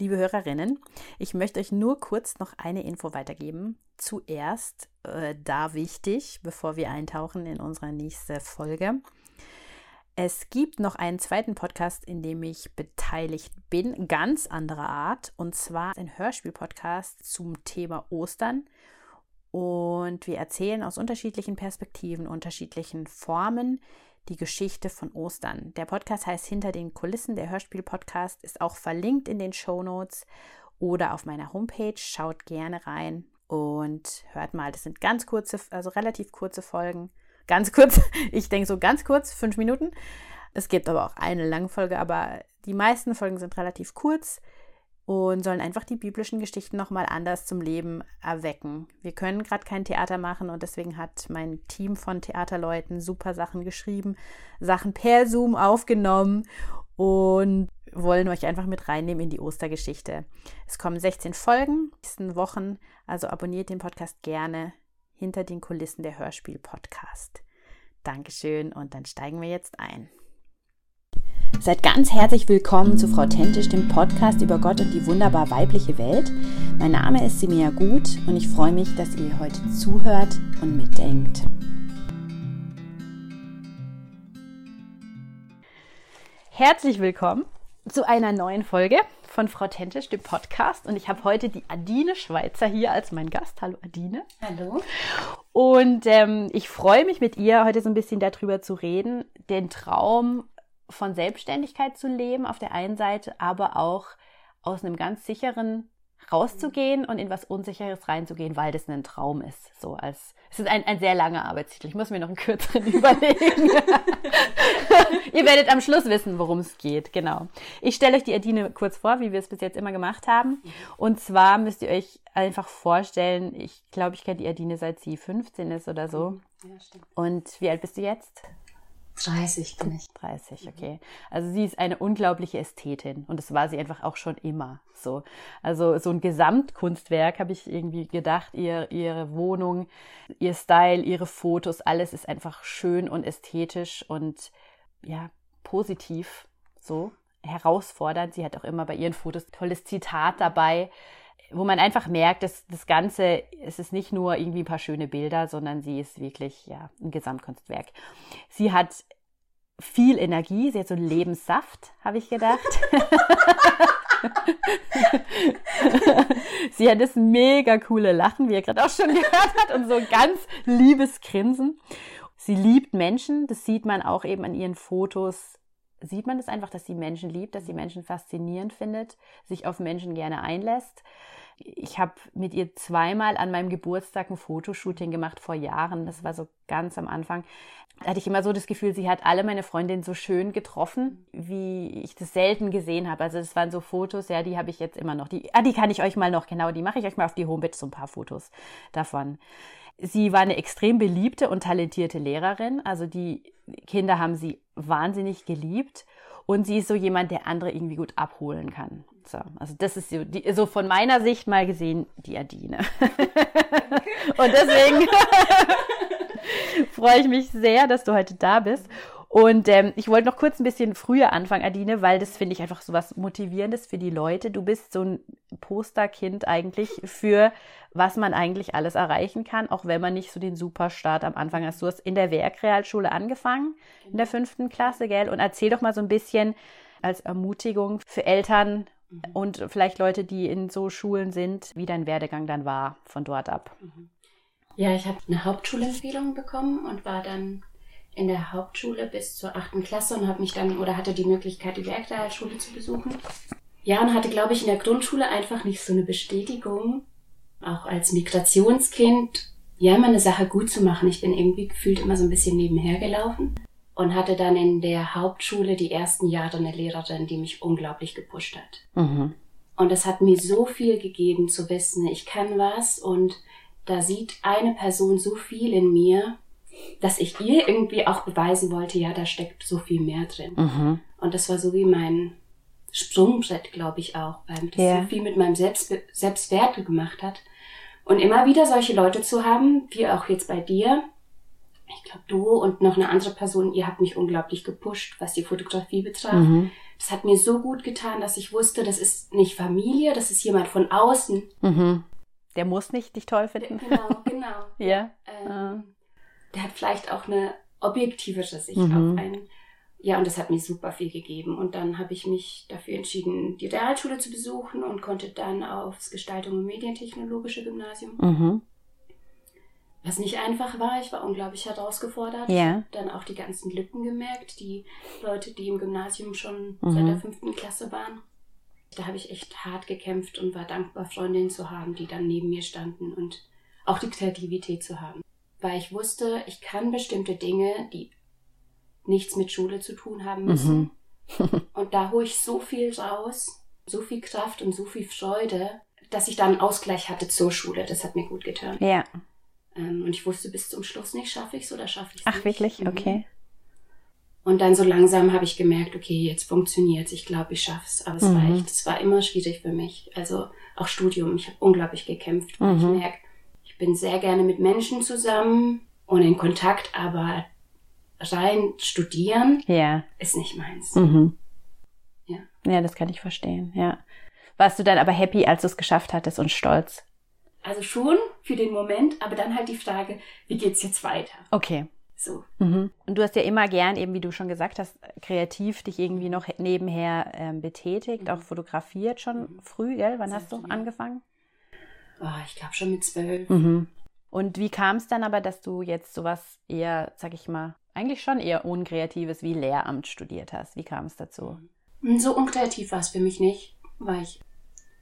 liebe Hörerinnen. Ich möchte euch nur kurz noch eine Info weitergeben. Zuerst, äh, da wichtig, bevor wir eintauchen in unsere nächste Folge. Es gibt noch einen zweiten Podcast, in dem ich beteiligt bin, ganz anderer Art, und zwar ein Hörspiel-Podcast zum Thema Ostern. Und wir erzählen aus unterschiedlichen Perspektiven, unterschiedlichen Formen die Geschichte von Ostern. Der Podcast heißt Hinter den Kulissen. Der Hörspiel-Podcast ist auch verlinkt in den Show Notes oder auf meiner Homepage. Schaut gerne rein und hört mal. Das sind ganz kurze, also relativ kurze Folgen. Ganz kurz, ich denke so ganz kurz, fünf Minuten. Es gibt aber auch eine lange Folge, aber die meisten Folgen sind relativ kurz und sollen einfach die biblischen Geschichten nochmal anders zum Leben erwecken. Wir können gerade kein Theater machen und deswegen hat mein Team von Theaterleuten super Sachen geschrieben, Sachen per Zoom aufgenommen und wollen euch einfach mit reinnehmen in die Ostergeschichte. Es kommen 16 Folgen, nächsten Wochen, also abonniert den Podcast gerne hinter den Kulissen der Hörspiel-Podcast. Dankeschön und dann steigen wir jetzt ein. Seid ganz herzlich willkommen zu Frau Tentisch, dem Podcast über Gott und die wunderbar weibliche Welt. Mein Name ist Simea Gut und ich freue mich, dass ihr heute zuhört und mitdenkt. Herzlich willkommen zu einer neuen Folge von Frau Tentisch, dem Podcast. Und ich habe heute die Adine Schweizer hier als mein Gast. Hallo Adine. Hallo. Und ähm, ich freue mich mit ihr heute so ein bisschen darüber zu reden, den Traum von Selbstständigkeit zu leben auf der einen Seite, aber auch aus einem ganz sicheren rauszugehen und in was Unsicheres reinzugehen, weil das ein Traum ist. So als es ist ein, ein sehr langer Arbeitstitel. Ich muss mir noch einen kürzeren überlegen. Ihr werdet am Schluss wissen, worum es geht. Genau. Ich stelle euch die Adine kurz vor, wie wir es bis jetzt immer gemacht haben. Und zwar müsst ihr euch einfach vorstellen, ich glaube, ich kenne die Adine seit sie 15 ist oder so. Ja, stimmt. Und wie alt bist du jetzt? 30 bin ich. 30, okay. Also sie ist eine unglaubliche Ästhetin und das war sie einfach auch schon immer so. Also so ein Gesamtkunstwerk habe ich irgendwie gedacht, ihr, ihre Wohnung, ihr Style, ihre Fotos, alles ist einfach schön und ästhetisch und ja, positiv so herausfordernd. Sie hat auch immer bei ihren Fotos tolles Zitat dabei wo man einfach merkt, dass das Ganze, es ist nicht nur irgendwie ein paar schöne Bilder, sondern sie ist wirklich ja ein Gesamtkunstwerk. Sie hat viel Energie, sie hat so Lebenssaft, habe ich gedacht. sie hat das mega coole Lachen, wie ihr gerade auch schon gehört habt, und so ganz liebes Grinsen. Sie liebt Menschen, das sieht man auch eben an ihren Fotos. Sieht man das einfach, dass sie Menschen liebt, dass sie Menschen faszinierend findet, sich auf Menschen gerne einlässt ich habe mit ihr zweimal an meinem Geburtstag ein Fotoshooting gemacht vor Jahren. Das war so ganz am Anfang. Da hatte ich immer so das Gefühl, sie hat alle meine Freundinnen so schön getroffen, wie ich das selten gesehen habe. Also das waren so Fotos, ja, die habe ich jetzt immer noch. Die, ah, die kann ich euch mal noch, genau, die mache ich euch mal auf die Homepage, so ein paar Fotos davon. Sie war eine extrem beliebte und talentierte Lehrerin. Also die Kinder haben sie wahnsinnig geliebt. Und sie ist so jemand, der andere irgendwie gut abholen kann. So, also das ist so, die, so von meiner Sicht mal gesehen die Adine. und deswegen freue ich mich sehr, dass du heute da bist. Und ähm, ich wollte noch kurz ein bisschen früher anfangen, Adine, weil das finde ich einfach so was Motivierendes für die Leute. Du bist so ein Posterkind eigentlich für was man eigentlich alles erreichen kann, auch wenn man nicht so den Superstart am Anfang hast. Du hast in der Werkrealschule angefangen, in der fünften Klasse, gell? Und erzähl doch mal so ein bisschen als Ermutigung für Eltern mhm. und vielleicht Leute, die in so Schulen sind, wie dein Werdegang dann war von dort ab. Mhm. Ja, ich habe eine Hauptschulempfehlung bekommen und war dann in der Hauptschule bis zur achten Klasse und habe mich dann oder hatte die Möglichkeit, die Werkrealschule zu besuchen. Ja, und hatte, glaube ich, in der Grundschule einfach nicht so eine Bestätigung, auch als Migrationskind, ja, immer eine Sache gut zu machen. Ich bin irgendwie gefühlt immer so ein bisschen nebenher gelaufen und hatte dann in der Hauptschule die ersten Jahre eine Lehrerin, die mich unglaublich gepusht hat. Mhm. Und es hat mir so viel gegeben zu wissen, ich kann was und da sieht eine Person so viel in mir, dass ich ihr irgendwie auch beweisen wollte, ja, da steckt so viel mehr drin. Mhm. Und das war so wie mein Sprungbrett, glaube ich auch, weil das yeah. so viel mit meinem Selbstbe Selbstwert gemacht hat. Und immer wieder solche Leute zu haben, wie auch jetzt bei dir. Ich glaube, du und noch eine andere Person, ihr habt mich unglaublich gepusht, was die Fotografie betraf. Mhm. das hat mir so gut getan, dass ich wusste, das ist nicht Familie, das ist jemand von außen. Mhm. Der muss nicht dich toll finden. Genau, genau. ja. Ähm, Ah. Der hat vielleicht auch eine objektivere Sicht Mhm. auf einen. Ja, und das hat mir super viel gegeben. Und dann habe ich mich dafür entschieden, die Realschule zu besuchen und konnte dann aufs Gestaltung und Medientechnologische Gymnasium. Mhm. Was nicht einfach war, ich war unglaublich herausgefordert. Ja. Dann auch die ganzen Lücken gemerkt, die Leute, die im Gymnasium schon Mhm. seit der fünften Klasse waren. Da habe ich echt hart gekämpft und war dankbar, Freundinnen zu haben, die dann neben mir standen und auch die Kreativität zu haben. Weil ich wusste, ich kann bestimmte Dinge, die nichts mit Schule zu tun haben müssen. Mhm. Und da hole ich so viel raus, so viel Kraft und so viel Freude, dass ich da einen Ausgleich hatte zur Schule. Das hat mir gut getan. Ja. Ähm, und ich wusste bis zum Schluss nicht, schaffe ich es oder schaffe ich es Ach, nicht. wirklich? Mhm. Okay. Und dann so langsam habe ich gemerkt, okay, jetzt funktioniert's. Ich glaube, ich schaff's. Aber es war Mhm. echt, es war immer schwierig für mich. Also auch Studium. Ich habe unglaublich gekämpft. weil Ich Mhm. merke, bin sehr gerne mit Menschen zusammen und in Kontakt, aber rein studieren Ja. ist nicht meins. Mhm. Ja. Ja, das kann ich verstehen, ja. Warst du dann aber happy, als du es geschafft hattest und stolz? Also schon für den Moment, aber dann halt die Frage, wie geht's jetzt weiter? Okay. So. Mhm. Und du hast ja immer gern, eben wie du schon gesagt hast, kreativ dich irgendwie noch nebenher ähm, betätigt, auch fotografiert schon früh, gell? Wann Sehr hast du früh. angefangen? Oh, ich glaube schon mit zwölf. Mhm. Und wie kam es dann aber, dass du jetzt sowas eher, sag ich mal, eigentlich schon eher unkreatives wie Lehramt studiert hast? Wie kam es dazu? So unkreativ war es für mich nicht, weil ich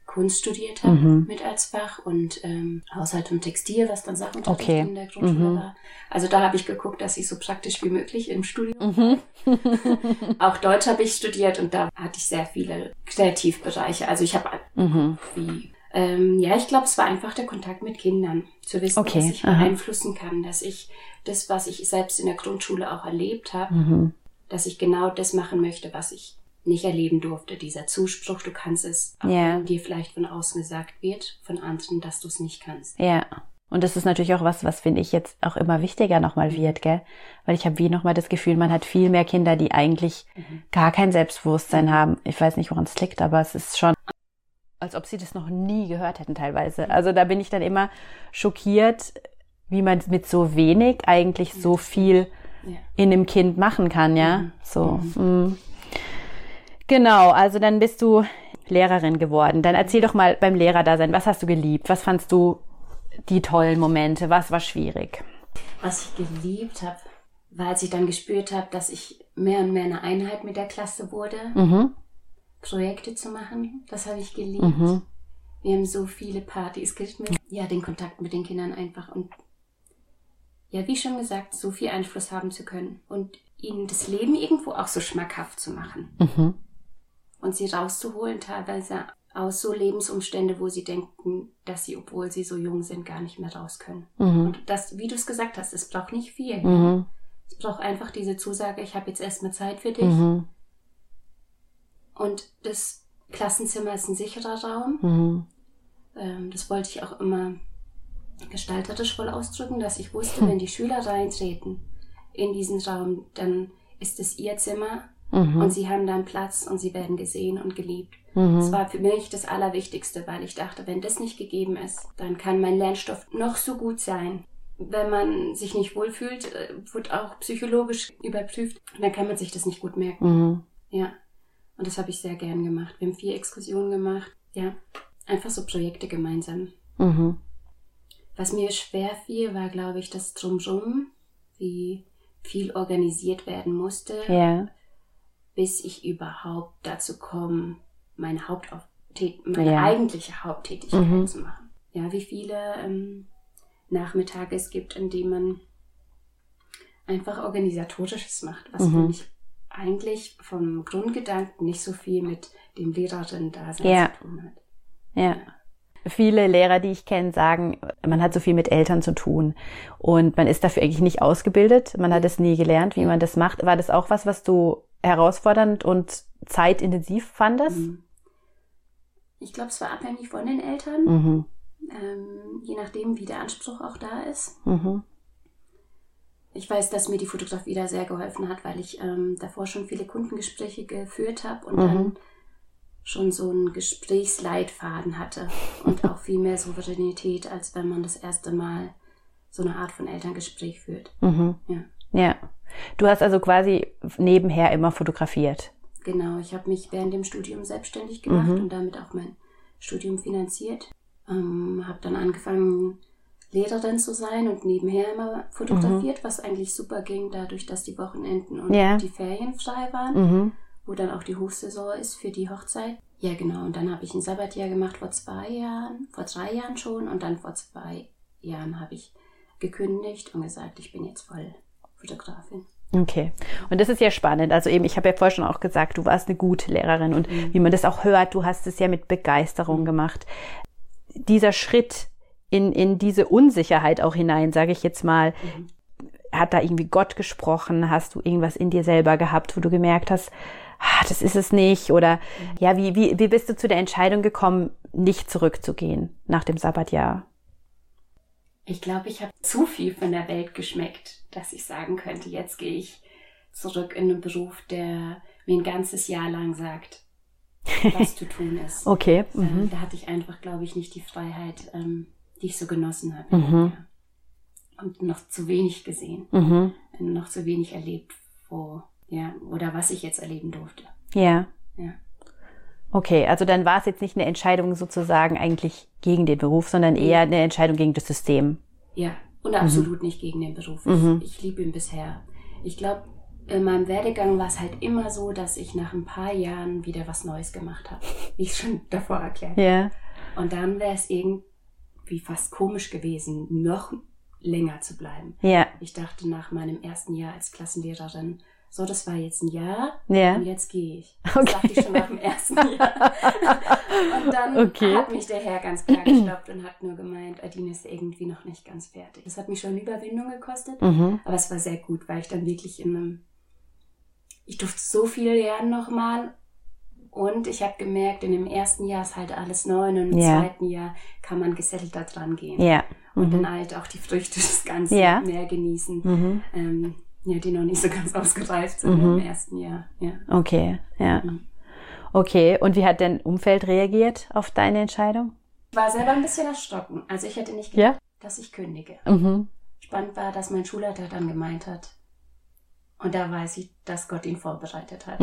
Kunst studiert habe Mhm. mit als Fach und ähm, Haushalt und Textil, was dann Sachunterricht Okay. in der Grundschule Mhm. war. Also da habe ich geguckt, dass ich so praktisch wie möglich im Studium. Mhm. Auch Deutsch habe ich studiert und da hatte ich sehr viele Kreativbereiche. Also ich habe Mhm. wie ähm, ja, ich glaube, es war einfach der Kontakt mit Kindern, zu wissen, Okay, dass ich aha. beeinflussen kann, dass ich das, was ich selbst in der Grundschule auch erlebt habe, Mhm. dass ich genau das machen möchte, was ich nicht erleben durfte. Dieser Zuspruch, du kannst es, auch Ja. wenn dir vielleicht von außen gesagt wird, von anderen, dass du es nicht kannst. Ja. Und das ist natürlich auch was, was finde ich jetzt auch immer wichtiger nochmal wird, gell? Weil ich habe wie nochmal das Gefühl, man hat viel mehr Kinder, die eigentlich Mhm. gar kein Selbstbewusstsein haben. Ich weiß nicht, woran es liegt, aber es ist schon, als ob sie das noch nie gehört hätten teilweise. Also da bin ich dann immer schockiert, wie man mit so wenig eigentlich so viel in einem Kind machen kann, ja? Mhm. So. mm. Genau, also dann bist du Lehrerin geworden. Dann erzähl doch mal beim Lehrerdasein, was hast du geliebt? Was fandst du die tollen Momente? Was war schwierig? Was ich geliebt habe, war, als ich dann gespürt habe, dass ich mehr und mehr eine Einheit mit der Klasse wurde, Mhm. Projekte zu machen. Das habe ich geliebt. Mhm. Wir haben so viele Partys gemacht. Ja, den Kontakt mit den Kindern einfach und ja, wie schon gesagt, so viel Einfluss haben zu können und ihnen das Leben irgendwo auch so schmackhaft zu machen Mhm. und sie rauszuholen teilweise aus so Lebensumstände, wo sie denken, dass sie, obwohl sie so jung sind, gar nicht mehr raus können. Mhm. Und das, wie du es gesagt hast, es braucht nicht viel. Mhm. Es braucht einfach diese Zusage, ich habe jetzt erstmal Zeit für dich. Mhm. Und das Klassenzimmer ist ein sicherer Raum. Mhm. Ähm, das wollte ich auch immer gestalterisch voll ausdrücken, dass ich wusste, wenn die Schüler reintreten in diesen Raum, dann ist es ihr Zimmer und Mhm. sie haben dann Platz und sie werden gesehen und geliebt. Mhm. Das war für mich das Allerwichtigste, weil ich dachte, wenn das nicht gegeben ist, dann kann mein Lernstoff noch so gut sein. Wenn man sich nicht wohlfühlt, äh, wird auch psychologisch überprüft, dann kann man sich das nicht gut merken. Mhm. Ja. Und das habe ich sehr gern gemacht. Wir haben vier Exkursionen gemacht. Ja. Einfach so Projekte gemeinsam. Mhm. Was mir schwer fiel, war, glaube ich, das Drumrum, wie viel organisiert werden musste, Ja. bis ich überhaupt dazu komme, meine, meine Ja. eigentliche Haupttätigkeit Mhm. zu machen. Ja, wie viele ähm, Nachmittage es gibt, in denen man einfach organisatorisches macht, was Mhm. für mich eigentlich vom Grundgedanken nicht so viel mit dem Lehrerin-Dasein Ja. zu tun hat. Ja. Viele Lehrer, die ich kenne, sagen, man hat so viel mit Eltern zu tun und man ist dafür eigentlich nicht ausgebildet. Man hat es nie gelernt, wie man das macht. War das auch was, was du herausfordernd und zeitintensiv fandest? Mhm. Ich glaube, es war abhängig von den Eltern, Mhm. ähm, je nachdem, wie der Anspruch auch da ist. Mhm. Ich weiß, dass mir die Fotografie da sehr geholfen hat, weil ich ähm, davor schon viele Kundengespräche geführt habe und mhm. dann schon so einen Gesprächsleitfaden hatte und auch viel mehr Souveränität, als wenn man das erste Mal so eine Art von Elterngespräch führt. Mhm. Ja. ja. Du hast also quasi nebenher immer fotografiert. Genau, ich habe mich während dem Studium selbstständig gemacht mhm. und damit auch mein Studium finanziert. Ähm, habe dann angefangen, Lehrerin zu sein und nebenher immer fotografiert, mhm. was eigentlich super ging, dadurch, dass die Wochenenden und ja. die Ferien frei waren, mhm. wo dann auch die Hochsaison ist für die Hochzeit. Ja, genau. Und dann habe ich ein Sabbatjahr gemacht vor zwei Jahren, vor drei Jahren schon und dann vor zwei Jahren habe ich gekündigt und gesagt, ich bin jetzt voll Fotografin. Okay. Und das ist ja spannend. Also eben, ich habe ja vorher schon auch gesagt, du warst eine gute Lehrerin und mhm. wie man das auch hört, du hast es ja mit Begeisterung mhm. gemacht. Dieser Schritt in, in diese Unsicherheit auch hinein, sage ich jetzt mal, mhm. hat da irgendwie Gott gesprochen? Hast du irgendwas in dir selber gehabt, wo du gemerkt hast, ah, das ist es nicht? Oder mhm. ja, wie, wie, wie bist du zu der Entscheidung gekommen, nicht zurückzugehen nach dem Sabbatjahr? Ich glaube, ich habe zu viel von der Welt geschmeckt, dass ich sagen könnte, jetzt gehe ich zurück in einen Beruf, der mir ein ganzes Jahr lang sagt, was zu tun ist. okay. Ähm, mhm. Da hatte ich einfach, glaube ich, nicht die Freiheit, ähm, die ich so genossen habe. Mhm. Ja. Und noch zu wenig gesehen. Mhm. Noch zu wenig erlebt, wo, ja, oder was ich jetzt erleben durfte. Ja. Ja. Okay, also dann war es jetzt nicht eine Entscheidung sozusagen eigentlich gegen den Beruf, sondern eher eine Entscheidung gegen das System. Ja, und absolut mhm. nicht gegen den Beruf. Ich, mhm. ich liebe ihn bisher. Ich glaube, in meinem Werdegang war es halt immer so, dass ich nach ein paar Jahren wieder was Neues gemacht habe. Wie ich schon davor erklärt habe. Ja. Und dann wäre es irgendwie fast komisch gewesen, noch länger zu bleiben. Ja. Ich dachte nach meinem ersten Jahr als Klassenlehrerin, so, das war jetzt ein Jahr ja. und jetzt gehe ich. Das okay. dachte ich schon nach dem ersten Jahr. und dann okay. hat mich der Herr ganz klar gestoppt und hat nur gemeint, Adine ist irgendwie noch nicht ganz fertig. Das hat mich schon Überwindung gekostet, mhm. aber es war sehr gut, weil ich dann wirklich in einem, ich durfte so viel lernen nochmal und ich habe gemerkt, in dem ersten Jahr ist halt alles neu und im ja. zweiten Jahr kann man gesettelter dran gehen. Ja. Und mhm. dann halt auch die Früchte des Ganzen ja. mehr genießen. Mhm. Ähm, ja, die noch nicht so ganz ausgereift sind mhm. im ersten Jahr. Ja. Okay, ja. Mhm. Okay, und wie hat dein Umfeld reagiert auf deine Entscheidung? Ich war selber ein bisschen erschrocken. Also ich hätte nicht gedacht, dass ich kündige. Mhm. Spannend war, dass mein Schulleiter dann gemeint hat, und da weiß ich, dass Gott ihn vorbereitet hat.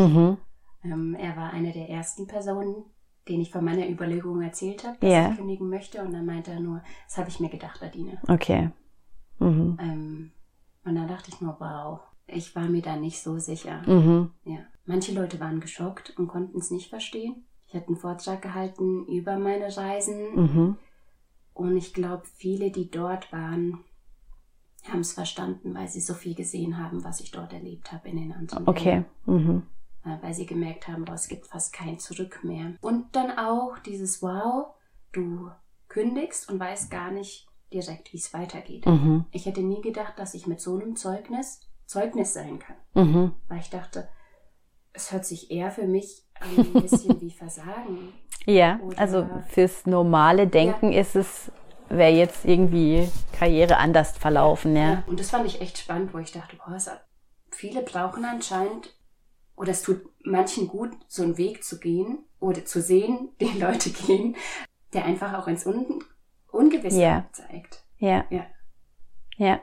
Ähm, er war eine der ersten Personen, denen ich von meiner Überlegung erzählt habe, dass yeah. ich kündigen möchte. Und dann meinte er nur, das habe ich mir gedacht, Adine. Okay. Mhm. Ähm, und da dachte ich nur, wow, ich war mir da nicht so sicher. Mhm. Ja. Manche Leute waren geschockt und konnten es nicht verstehen. Ich hatte einen Vortrag gehalten über meine Reisen. Mhm. Und ich glaube, viele, die dort waren, haben es verstanden, weil sie so viel gesehen haben, was ich dort erlebt habe in den anderen Okay. Mhm. Äh, weil sie gemerkt haben, boah, es gibt fast kein Zurück mehr. Und dann auch dieses Wow, du kündigst und weißt gar nicht, direkt, wie es weitergeht. Mhm. Ich hätte nie gedacht, dass ich mit so einem Zeugnis Zeugnis sein kann. Mhm. Weil ich dachte, es hört sich eher für mich ein bisschen wie Versagen. Ja, Oder, also fürs normale Denken ja. ist es, wäre jetzt irgendwie Karriere anders verlaufen, ja. ja. Und das fand ich echt spannend, wo ich dachte, boah, viele brauchen anscheinend, oder es tut manchen gut, so einen Weg zu gehen oder zu sehen, den Leute gehen, der einfach auch ins Un Ungewisse ja. zeigt. Ja. ja. Ja.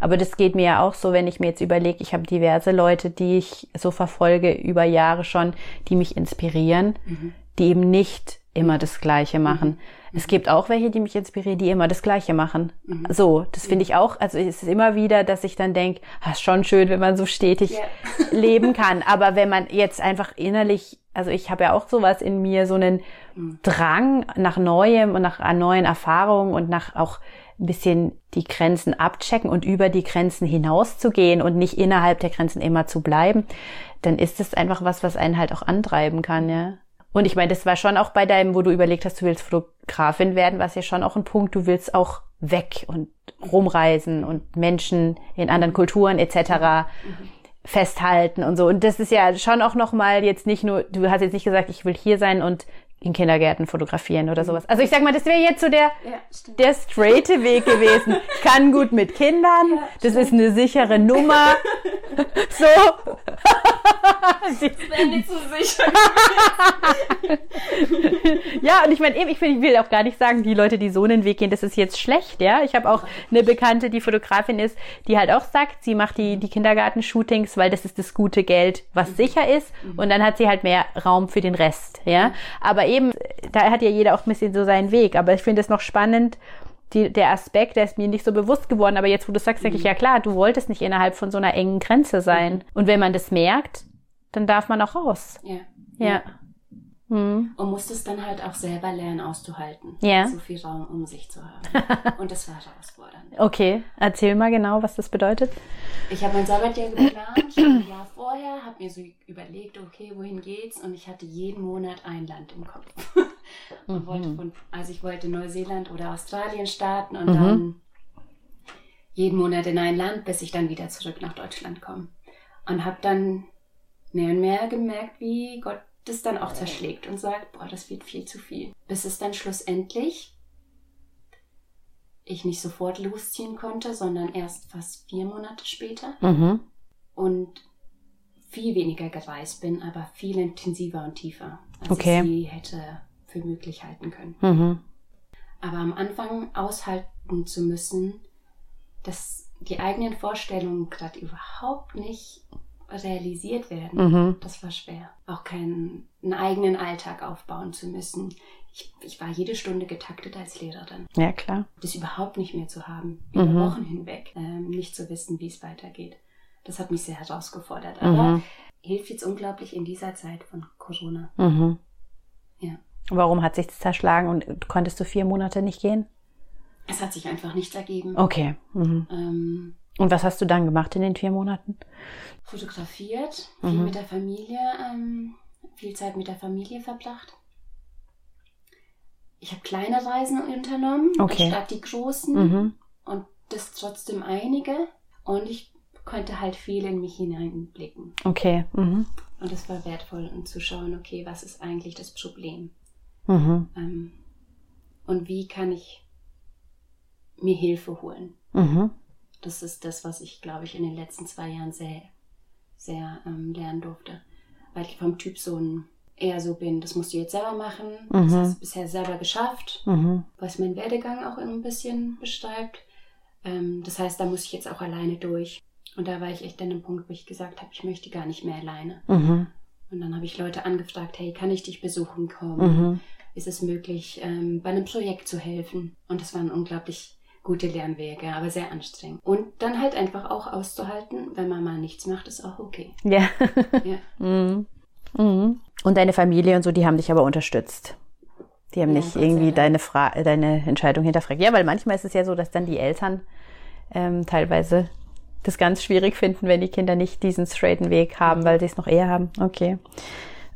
Aber das geht mir ja auch so, wenn ich mir jetzt überlege, ich habe diverse Leute, die ich so verfolge über Jahre schon, die mich inspirieren, mhm. die eben nicht immer das Gleiche machen. Mhm. Es gibt auch welche, die mich inspirieren, die immer das Gleiche machen. Mhm. So, das finde ich auch, also es ist immer wieder, dass ich dann denke, ah, ist schon schön, wenn man so stetig yeah. leben kann. Aber wenn man jetzt einfach innerlich, also ich habe ja auch sowas in mir, so einen mhm. Drang nach Neuem und nach neuen Erfahrungen und nach auch ein bisschen die Grenzen abchecken und über die Grenzen hinauszugehen und nicht innerhalb der Grenzen immer zu bleiben, dann ist es einfach was, was einen halt auch antreiben kann, ja. Und ich meine, das war schon auch bei deinem, wo du überlegt hast, du willst Fotografin werden, was ja schon auch ein Punkt, du willst auch weg und rumreisen und Menschen in anderen Kulturen etc. Mhm. festhalten und so. Und das ist ja schon auch nochmal jetzt nicht nur, du hast jetzt nicht gesagt, ich will hier sein und in Kindergärten fotografieren oder sowas. Also ich sag mal, das wäre jetzt so der, Ja, der straighte Weg gewesen. Kann gut mit Kindern, Ja, das ist eine sichere Nummer. So. Sie- wäre nicht so sicher. ja, und ich meine, ich will, ich will auch gar nicht sagen, die Leute, die so einen Weg gehen, das ist jetzt schlecht, ja. Ich habe auch eine Bekannte, die Fotografin ist, die halt auch sagt, sie macht die, die Kindergartenshootings, weil das ist das gute Geld, was sicher ist. Und dann hat sie halt mehr Raum für den Rest, ja. Aber eben, da hat ja jeder auch ein bisschen so seinen Weg. Aber ich finde es noch spannend, die, der Aspekt, der ist mir nicht so bewusst geworden, aber jetzt, wo du sagst, denke ich, ja klar, du wolltest nicht innerhalb von so einer engen Grenze sein. Und wenn man das merkt, dann darf man auch raus. Ja. Ja. Hm. Und musste es dann halt auch selber lernen auszuhalten. Ja. So viel Raum um sich zu haben. Und das war herausfordernd. Okay, erzähl mal genau, was das bedeutet. Ich habe mein Sabbatjahr geplant, schon ein Jahr vorher, habe mir so überlegt, okay, wohin geht's? Und ich hatte jeden Monat ein Land im Kopf. und wollte von, also ich wollte Neuseeland oder Australien starten und Mhm. dann jeden Monat in ein Land, bis ich dann wieder zurück nach Deutschland komme. Und habe dann mehr und mehr gemerkt, wie Gott das dann auch zerschlägt und sagt, boah, das wird viel zu viel. Bis es dann schlussendlich ich nicht sofort losziehen konnte, sondern erst fast vier Monate später Mhm. und viel weniger gereist bin, aber viel intensiver und tiefer, als Okay. ich sie hätte für möglich halten können. Mhm. Aber am Anfang aushalten zu müssen, dass die eigenen Vorstellungen gerade überhaupt nicht realisiert werden, Mhm. das war schwer. Auch keinen einen eigenen Alltag aufbauen zu müssen. Ich, ich war jede Stunde getaktet als Lehrerin. Ja, klar. Das überhaupt nicht mehr zu haben, über Mhm. Wochen hinweg, ähm, nicht zu wissen, wie es weitergeht. Das hat mich sehr herausgefordert. Aber Mhm. hilft jetzt unglaublich in dieser Zeit von Corona. Mhm. Ja. Warum hat sich das zerschlagen und konntest du vier Monate nicht gehen? Es hat sich einfach nichts ergeben. Okay. Mhm. Ähm, Und was hast du dann gemacht in den vier Monaten? fotografiert, viel Mhm. mit der Familie, ähm, viel Zeit mit der Familie verbracht. Ich habe kleine Reisen unternommen, Okay. anstatt die großen. Mhm. Und das trotzdem einige. Und ich konnte halt viel in mich hineinblicken. Okay. Mhm. Und es war wertvoll, um zu schauen, okay, was ist eigentlich das Problem? Mhm. Ähm, und wie kann ich mir Hilfe holen? Mhm. Das ist das, was ich, glaube ich, in den letzten zwei Jahren sehr, sehr ähm, lernen durfte. Weil ich vom Typ so ein eher so bin, das musst du jetzt selber machen. Das Mhm. hast du bisher selber geschafft, Mhm. was mein Werdegang auch ein bisschen beschreibt. Ähm, das heißt, da muss ich jetzt auch alleine durch. Und da war ich echt an dem Punkt, wo ich gesagt habe, ich möchte gar nicht mehr alleine. Mhm. Und dann habe ich Leute angefragt, hey, kann ich dich besuchen kommen? Mhm. Ist es möglich, ähm, bei einem Projekt zu helfen? Und das waren unglaublich gute Lernwege, aber sehr anstrengend. Und dann halt einfach auch auszuhalten, wenn man mal nichts macht, ist auch okay. Ja. Ja. mhm. Mhm. Und deine Familie und so, die haben dich aber unterstützt. Die haben Ja, nicht irgendwie deine, Fra deine Entscheidung hinterfragt. Ja, weil manchmal ist es ja so, dass dann die Eltern ähm, teilweise das ganz schwierig finden, wenn die Kinder nicht diesen straighten Weg haben, weil sie es noch eher haben. Okay.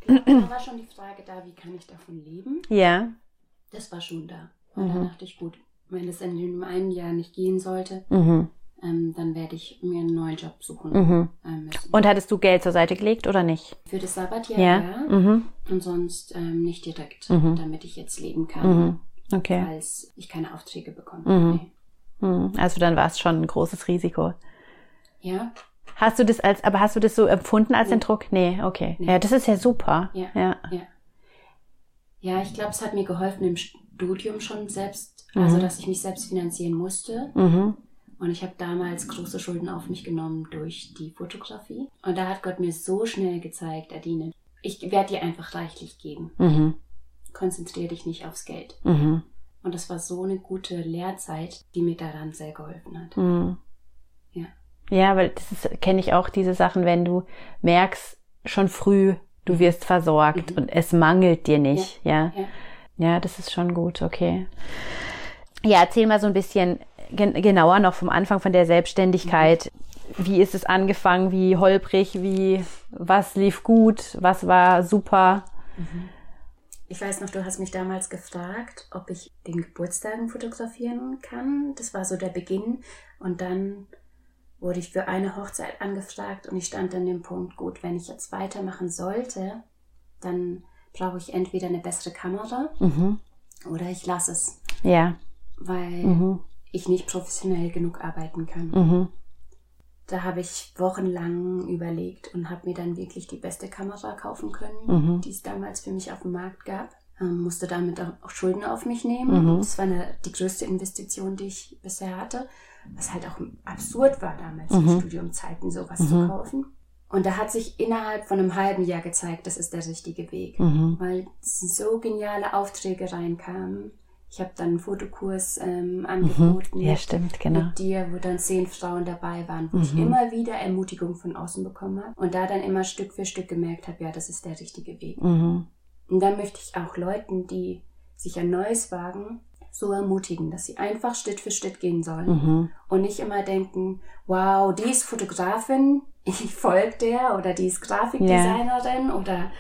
Da war schon die Frage da, wie kann ich davon leben? Ja. Das war schon da. Und Mhm. da dachte ich, gut, wenn es in dem einen Jahr nicht gehen sollte, Mhm. ähm, dann werde ich mir einen neuen Job suchen Mhm. ähm. Und hattest du Geld zur Seite gelegt oder nicht? Für das Sabbatjahr, Ja. ja. Mhm. Und sonst ähm, nicht direkt, Mhm. damit ich jetzt leben kann, Mhm. Okay. falls ich keine Aufträge bekomme. Mhm. Nee. Also dann war es schon ein großes Risiko. Ja, Hast du das als, aber hast du das so empfunden als Nee. den Druck? Nee, okay. Nee. Ja, das ist ja super. Ja. Ja. ja. Ja, ich glaube, es hat mir geholfen im Studium schon selbst. Also dass ich mich selbst finanzieren musste. Mhm. Und ich habe damals große Schulden auf mich genommen durch die Fotografie. Und da hat Gott mir so schnell gezeigt, Adine, ich werde dir einfach reichlich geben. Mhm. Konzentriere dich nicht aufs Geld. Mhm. Und das war so eine gute Lehrzeit, die mir daran sehr geholfen hat. Mhm. Ja. Ja, weil das kenne ich auch diese Sachen, wenn du merkst schon früh, du wirst versorgt Mhm. und es mangelt dir nicht. Ja. Ja. ja. das ist schon gut, okay. Ja, erzähl mal so ein bisschen gen genauer noch vom Anfang von der Selbstständigkeit. Wie ist es angefangen? Wie holprig? Wie, was lief gut? Was war super? Ich weiß noch, du hast mich damals gefragt, ob ich den Geburtstagen fotografieren kann. Das war so der Beginn. Und dann wurde ich für eine Hochzeit angefragt und ich stand an dem Punkt, gut, wenn ich jetzt weitermachen sollte, dann brauche ich entweder eine bessere Kamera Mhm. oder ich lasse es, Ja. Weil Mhm. ich nicht professionell genug arbeiten kann. Mhm. Da habe ich wochenlang überlegt und habe mir dann wirklich die beste Kamera kaufen können, Mhm. die es damals für mich auf dem Markt gab. Ähm, musste damit auch Schulden auf mich nehmen. Mhm. Das war eine, die größte Investition, die ich bisher hatte. Was halt auch absurd war damals in Mhm. Studiumzeiten, sowas zu kaufen. Und da hat sich innerhalb von einem halben Jahr gezeigt, das ist der richtige Weg. Mhm. Weil so geniale Aufträge reinkamen. Ich habe dann einen Fotokurs ähm, angeboten Mhm. Ja, stimmt, genau. mit dir, wo dann zehn Frauen dabei waren, wo ich Mhm. immer wieder Ermutigung von außen bekommen habe und da dann immer Stück für Stück gemerkt habe, ja, das ist der richtige Weg. Mhm. Und dann möchte ich auch Leuten, die sich ein Neues wagen, so ermutigen, dass sie einfach Schritt für Schritt gehen sollen Mhm. und nicht immer denken, wow, die ist Fotografin, ich folge der oder die ist Grafikdesignerin oder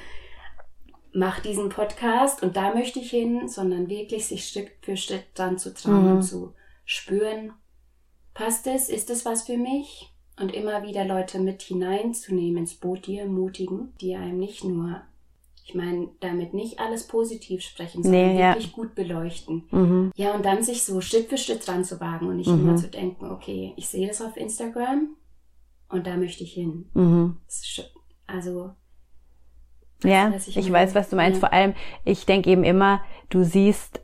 mach diesen Podcast und da möchte ich hin, sondern wirklich sich Stück für Schritt dran zu trauen Mhm. und zu spüren, passt es, ist es was für mich? Und immer wieder Leute mit hineinzunehmen ins Boot, die ermutigen, die einem nicht nur, ich meine, damit nicht alles positiv sprechen, sondern Nee, ja. wirklich gut beleuchten. Mhm. Ja, und dann sich so Schritt für Schritt dran zu wagen und nicht Mhm. immer zu denken, okay, ich sehe das auf Instagram und da möchte ich hin. Mhm. Also, Ja, ich ich weiß, was du meinst. Ja. Vor allem, ich denke eben immer, du siehst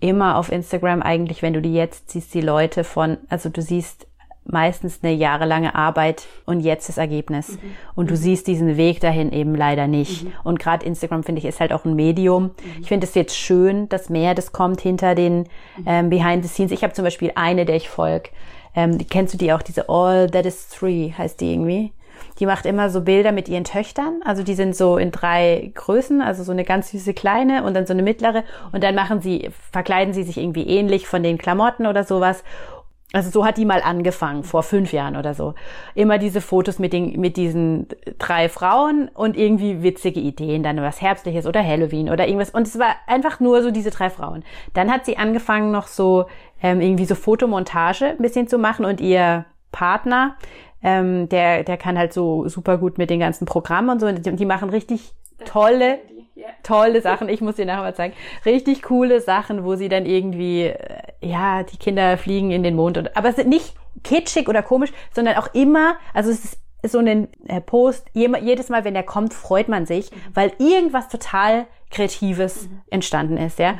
immer auf Instagram eigentlich, wenn du die jetzt siehst, die Leute von, also du siehst meistens eine jahrelange Arbeit und jetzt das Ergebnis. Mhm. Und du siehst diesen Weg dahin eben leider nicht. Und gerade Instagram, finde ich, ist halt auch ein Medium. Mhm. Ich finde es jetzt schön, dass mehr das kommt hinter den Mhm. ähm, Behind the Scenes. Ich habe zum Beispiel eine, der ich folge. Ähm, kennst du die auch? Diese All That Is Three heißt die irgendwie. Die macht immer so Bilder mit ihren Töchtern. Also die sind so in drei Größen, also so eine ganz süße kleine und dann so eine mittlere. Und dann machen sie, verkleiden sie sich irgendwie ähnlich von den Klamotten oder sowas. Also so hat die mal angefangen, vor fünf Jahren oder so. Immer diese Fotos mit, den, mit diesen drei Frauen und irgendwie witzige Ideen, dann was Herbstliches oder Halloween oder irgendwas. Und es war einfach nur so diese drei Frauen. Dann hat sie angefangen, noch so ähm, irgendwie so Fotomontage ein bisschen zu machen und ihr Partner, ähm, der, der kann halt so super gut mit den ganzen Programmen und so. Und die, die machen richtig tolle, tolle Sachen. Ich muss dir nachher mal zeigen. Richtig coole Sachen, wo sie dann irgendwie, äh, ja, die Kinder fliegen in den Mond. Und, aber es sind nicht kitschig oder komisch, sondern auch immer, also es ist so ein äh, Post, jedes Mal, wenn der kommt, freut man sich, weil irgendwas total Kreatives entstanden ist, ja.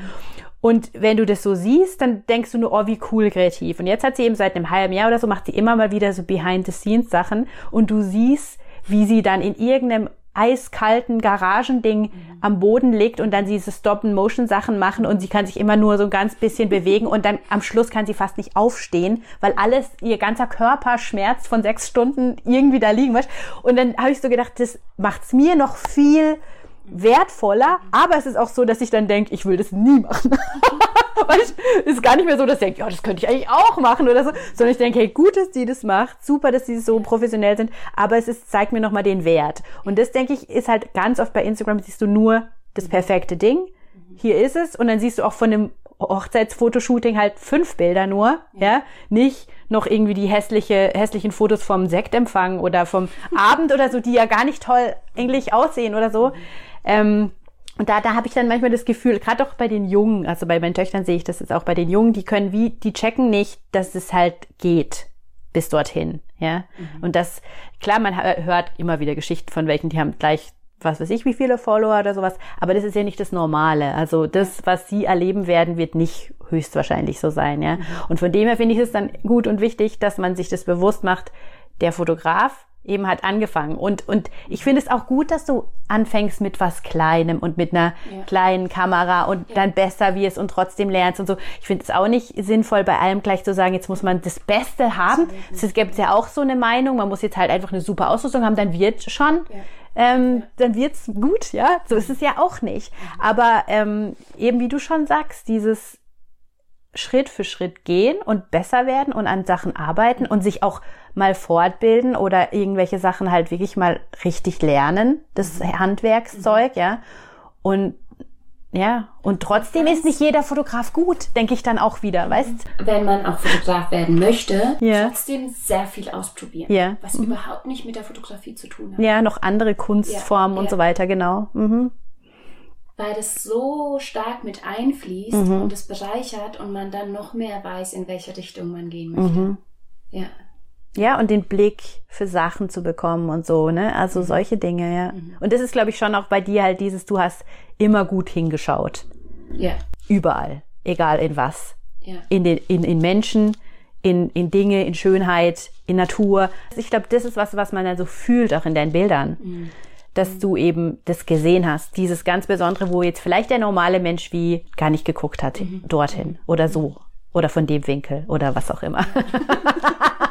Und wenn du das so siehst, dann denkst du nur, oh, wie cool kreativ. Und jetzt hat sie eben seit einem halben Jahr oder so, macht sie immer mal wieder so Behind-the-Scenes-Sachen und du siehst, wie sie dann in irgendeinem eiskalten Garagending am Boden liegt und dann diese Stop-and-Motion-Sachen machen und sie kann sich immer nur so ein ganz bisschen bewegen und dann am Schluss kann sie fast nicht aufstehen, weil alles, ihr ganzer Körper schmerzt von sechs Stunden irgendwie da liegen. Weißt? Und dann habe ich so gedacht, das macht's mir noch viel wertvoller, aber es ist auch so, dass ich dann denke, ich will das nie machen. weißt, es ist gar nicht mehr so, dass ich denke, ja, das könnte ich eigentlich auch machen oder so, sondern ich denke, hey, gut, dass die das macht, super, dass die so professionell sind, aber es ist, zeigt mir nochmal den Wert. Und das, denke ich, ist halt ganz oft bei Instagram, siehst du nur das perfekte Ding, hier ist es, und dann siehst du auch von dem Hochzeitsfotoshooting halt fünf Bilder nur, ja, nicht noch irgendwie die hässliche, hässlichen Fotos vom Sektempfang oder vom Abend oder so, die ja gar nicht toll eigentlich aussehen oder so. Ähm, und da, da habe ich dann manchmal das Gefühl, gerade auch bei den Jungen, also bei meinen Töchtern sehe ich das jetzt auch bei den Jungen, die können wie, die checken nicht, dass es halt geht bis dorthin, ja. Und das, klar, man hö- hört immer wieder Geschichten von welchen, die haben gleich, was weiß ich, wie viele Follower oder sowas, aber das ist ja nicht das Normale. Also das, was sie erleben werden, wird nicht höchstwahrscheinlich so sein, ja. Und von dem her finde ich es dann gut und wichtig, dass man sich das bewusst macht, der Fotograf eben hat angefangen. Und, und ich finde es auch gut, dass du anfängst mit was Kleinem und mit einer Ja. kleinen Kamera und dann besser wirst und trotzdem lernst und so. Ich finde es auch nicht sinnvoll, bei allem gleich zu sagen, jetzt muss man das Beste haben. Es gibt ja auch so eine Meinung, man muss jetzt halt einfach eine super Ausrüstung haben, dann wird schon. Ja. Ähm, dann wird's gut, ja. So ist es ja auch nicht. Aber ähm, eben wie du schon sagst, dieses Schritt für Schritt gehen und besser werden und an Sachen arbeiten und sich auch mal fortbilden oder irgendwelche Sachen halt wirklich mal richtig lernen, das Handwerkszeug, ja. Und ja, und trotzdem ist nicht jeder Fotograf gut, denke ich dann auch wieder, weißt? Wenn man auch Fotograf werden möchte, Ja. trotzdem sehr viel ausprobieren. Ja. Was überhaupt nicht mit der Fotografie zu tun hat. Ja, noch andere Kunstformen Ja, und so weiter, genau. Mhm. weil das so stark mit einfließt Mhm. und es bereichert und man dann noch mehr weiß, in welche Richtung man gehen möchte. Mhm. Ja. Ja, und den Blick für Sachen zu bekommen und so, ne? Also solche Dinge, ja. Und das ist, glaube ich, schon auch bei dir halt dieses, du hast immer gut hingeschaut. Ja. Überall. Egal in was. Ja. In den, in, in Menschen, in, in Dinge, in Schönheit, in Natur. Ich glaube, das ist was, was man dann so fühlt, auch in deinen Bildern. Dass du eben das gesehen hast. Dieses ganz Besondere, wo jetzt vielleicht der normale Mensch wie gar nicht geguckt hat, dorthin. Oder so. Oder von dem Winkel. Oder was auch immer.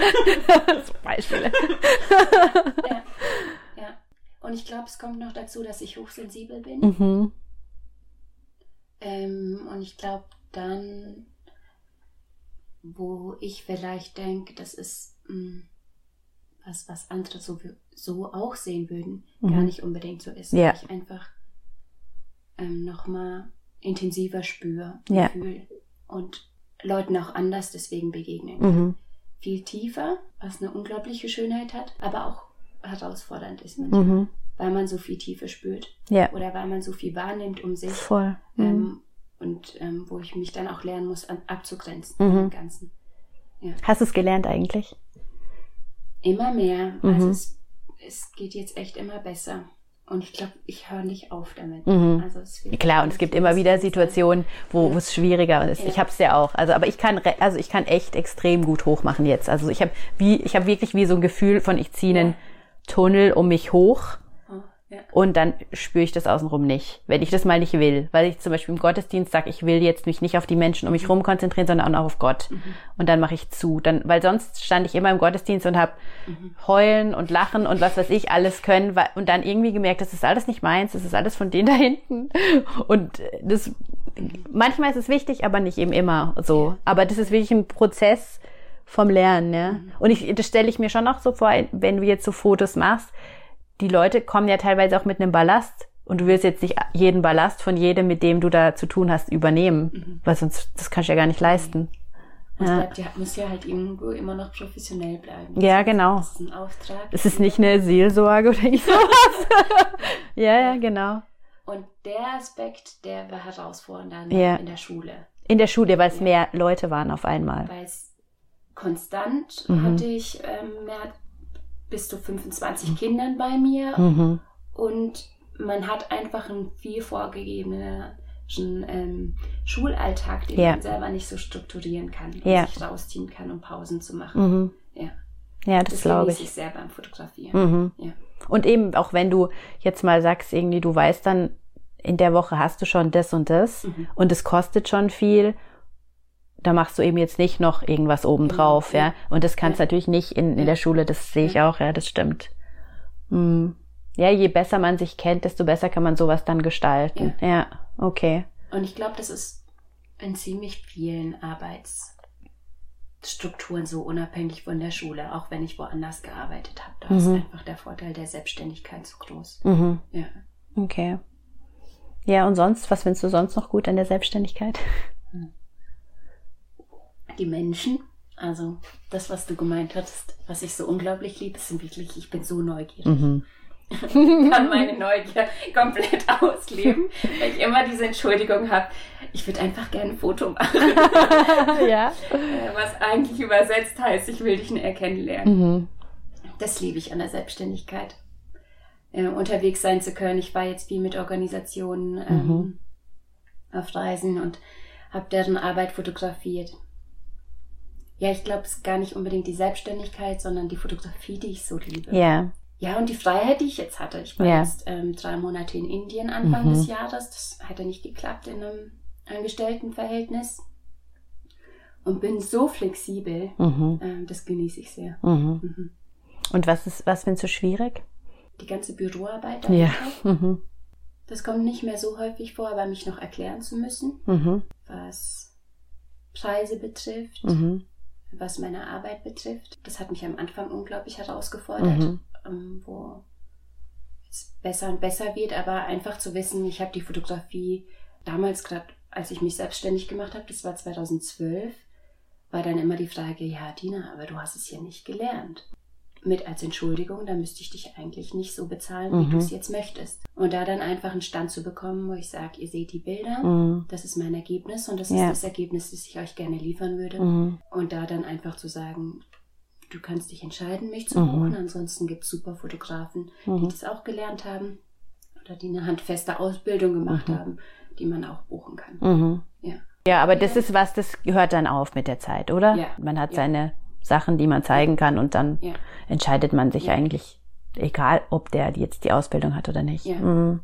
so Beispiele. ja. ja. Und ich glaube, es kommt noch dazu, dass ich hochsensibel bin. Mhm. Ähm, und ich glaube dann, wo ich vielleicht denke, das ist mh, was, was andere so, so auch sehen würden, gar nicht unbedingt so ist. Mhm. Ja. Ich einfach ähm, nochmal intensiver spüre und Ja. fühle und Leuten auch anders deswegen begegnen. Mhm. Viel tiefer, was eine unglaubliche Schönheit hat, aber auch herausfordernd ist manchmal, Mhm. weil man so viel Tiefe spürt Ja, oder weil man so viel wahrnimmt um sich. voll. Mhm. Ähm, und ähm, wo ich mich dann auch lernen muss, an, abzugrenzen Mhm. Ganzen. Hast du es gelernt eigentlich? Immer mehr. Mhm. Also es, es geht jetzt echt immer besser. Und ich glaube, ich höre nicht auf damit. Mhm. Also Klar, und es gibt immer wieder Situationen, wo es schwieriger ist. Ja. Ich habe es ja auch. Also, aber ich kann, also ich kann echt extrem gut hochmachen jetzt. Also ich habe wie, ich habe wirklich wie so ein Gefühl von, ich ziehe einen Ja. Tunnel um mich hoch ja. und dann spüre ich das außenrum nicht, wenn ich das mal nicht will. Weil ich zum Beispiel im Gottesdienst sage, ich will jetzt mich nicht auf die Menschen um mich rum konzentrieren, sondern auch auf Gott. Und dann mache ich zu. Dann, weil sonst stand ich immer im Gottesdienst und habe heulen und lachen und was weiß ich alles können und dann irgendwie gemerkt, das ist alles nicht meins, das ist alles von denen da hinten. Und das manchmal ist es wichtig, aber nicht eben immer so. Aber das ist wirklich ein Prozess vom Lernen, ja. Und ich, das stelle ich mir schon auch so vor, wenn du jetzt so Fotos machst, die Leute kommen ja teilweise auch mit einem Ballast und du willst jetzt nicht jeden Ballast von jedem, mit dem du da zu tun hast, übernehmen, weil sonst, das kannst du ja gar nicht leisten. Und Ja. bleibt, ja, muss ja halt irgendwo immer noch professionell bleiben. Ja, genau. Das ist ein Auftrag. Es ist nicht eine Seelsorge oder sowas. ja, ja, genau. Und der Aspekt, der war herausfordernder Ja. in der Schule. In der Schule, weil es mehr Leute waren auf einmal. Weil es konstant Mhm. hatte ich ähm, mehr bis zu 25 Kindern bei mir Mhm. und man hat einfach einen viel vorgegebenen ähm, Schulalltag, den Ja. man selber nicht so strukturieren kann und Ja. sich rausziehen kann, um Pausen zu machen. Mhm. Ja. Ja, das Das glaube ich. ich sehr beim Fotografieren. Mhm. Ja. Und eben, auch wenn du jetzt mal sagst, irgendwie, du weißt dann, in der Woche hast du schon das und das Mhm. und es kostet schon viel, da machst du eben jetzt nicht noch irgendwas obendrauf, Genau, ja. Und das kannst du Ja. natürlich nicht in, in Ja. der Schule, das sehe ich Ja. auch, ja, das stimmt. Mhm. Ja, je besser man sich kennt, desto besser kann man sowas dann gestalten. Ja, okay. Und ich glaube, das ist in ziemlich vielen Arbeitsstrukturen so unabhängig von der Schule, auch wenn ich woanders gearbeitet habe. Da ist Mhm. einfach der Vorteil der Selbstständigkeit so groß. Mhm. Ja. Okay. Ja, und sonst, was findest du sonst noch gut an der Selbstständigkeit? Die Menschen, also das, was du gemeint hast, was ich so unglaublich liebe, sind wirklich, ich bin so neugierig. Mhm. Ich kann meine Neugier komplett ausleben, weil ich immer diese Entschuldigung habe, ich würde einfach gerne ein Foto machen. ja. Äh, Was eigentlich übersetzt heißt, ich will dich näher kennenlernen. Mhm. Das liebe ich an der Selbstständigkeit. Äh, unterwegs sein zu können. Ich war jetzt viel mit Organisationen ähm, Mhm. auf Reisen und habe deren Arbeit fotografiert. Ja, ich glaube, es ist gar nicht unbedingt die Selbstständigkeit, sondern die Fotografie, die ich so liebe. Ja. Ja, und die Freiheit, die ich jetzt hatte. Ich war Ja. jetzt ähm, drei Monate in Indien Anfang Mhm. des Jahres. Das hätte nicht geklappt in einem Angestelltenverhältnis. Und bin so flexibel. Mhm. Ähm, das genieße ich sehr. Mhm. Mhm. Und was ist, was findest du schwierig? Die ganze Büroarbeit. Ja. Mhm. Das kommt nicht mehr so häufig vor, aber mich noch erklären zu müssen, Mhm. was Preise betrifft, Mhm. Was meine Arbeit betrifft. Das hat mich am Anfang unglaublich herausgefordert, Mhm. ähm, wo es besser und besser wird, aber einfach zu wissen, ich habe die Fotografie damals gerade, als ich mich selbstständig gemacht habe, das war 2012, war dann immer die Frage, ja, Dina, aber du hast es ja nicht gelernt. Mit als Entschuldigung, da müsste ich dich eigentlich nicht so bezahlen, wie Mhm. du es jetzt möchtest. Und da dann einfach einen Stand zu bekommen, wo ich sage, ihr seht die Bilder, Mhm. das ist mein Ergebnis und das Ja. ist das Ergebnis, das ich euch gerne liefern würde. Mhm. Und da dann einfach zu sagen, du kannst dich entscheiden, mich zu Mhm. buchen. Ansonsten gibt es super Fotografen, die Mhm. das auch gelernt haben oder die eine handfeste Ausbildung gemacht Mhm. haben, die man auch buchen kann. Ja. Ja, aber das ist was, das hört dann auf mit der Zeit, oder? Ja. Man hat Ja. seine Sachen, die man zeigen kann und dann Ja. entscheidet man sich Ja. eigentlich, egal ob der jetzt die Ausbildung hat oder nicht. Ja. Mhm.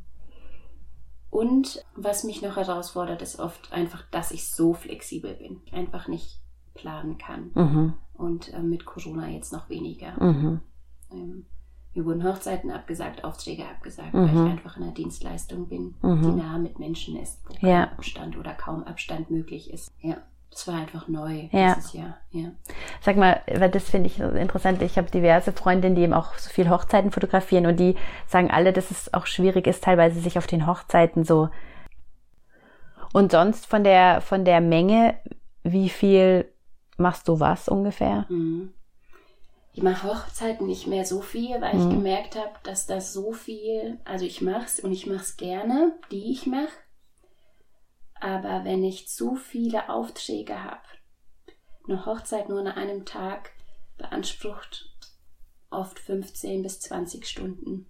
Und was mich noch herausfordert, ist oft einfach, dass ich so flexibel bin, einfach nicht planen kann. Mhm. Und äh, mit Corona jetzt noch weniger. Mhm. Ähm, mir wurden Hochzeiten abgesagt, Aufträge abgesagt, Mhm. weil ich einfach in einer Dienstleistung bin, Mhm. die nah mit Menschen ist, wo Ja. kein Abstand oder kaum Abstand möglich ist. Ja, das war einfach neu Ja. dieses Jahr. Ja. Sag mal, weil das finde ich interessant. Ich habe diverse Freundinnen, die eben auch so viel Hochzeiten fotografieren und die sagen alle, dass es auch schwierig ist, teilweise sich auf den Hochzeiten so. Und sonst von der, von der Menge, wie viel machst du was ungefähr? Mhm. Ich mache Hochzeiten nicht mehr so viel, weil ich Mhm. gemerkt habe, dass das so viel, also ich mache es und ich mache es gerne, die ich mache. Aber wenn ich zu viele Aufträge habe, eine Hochzeit nur an einem Tag beansprucht oft 15 bis 20 Stunden.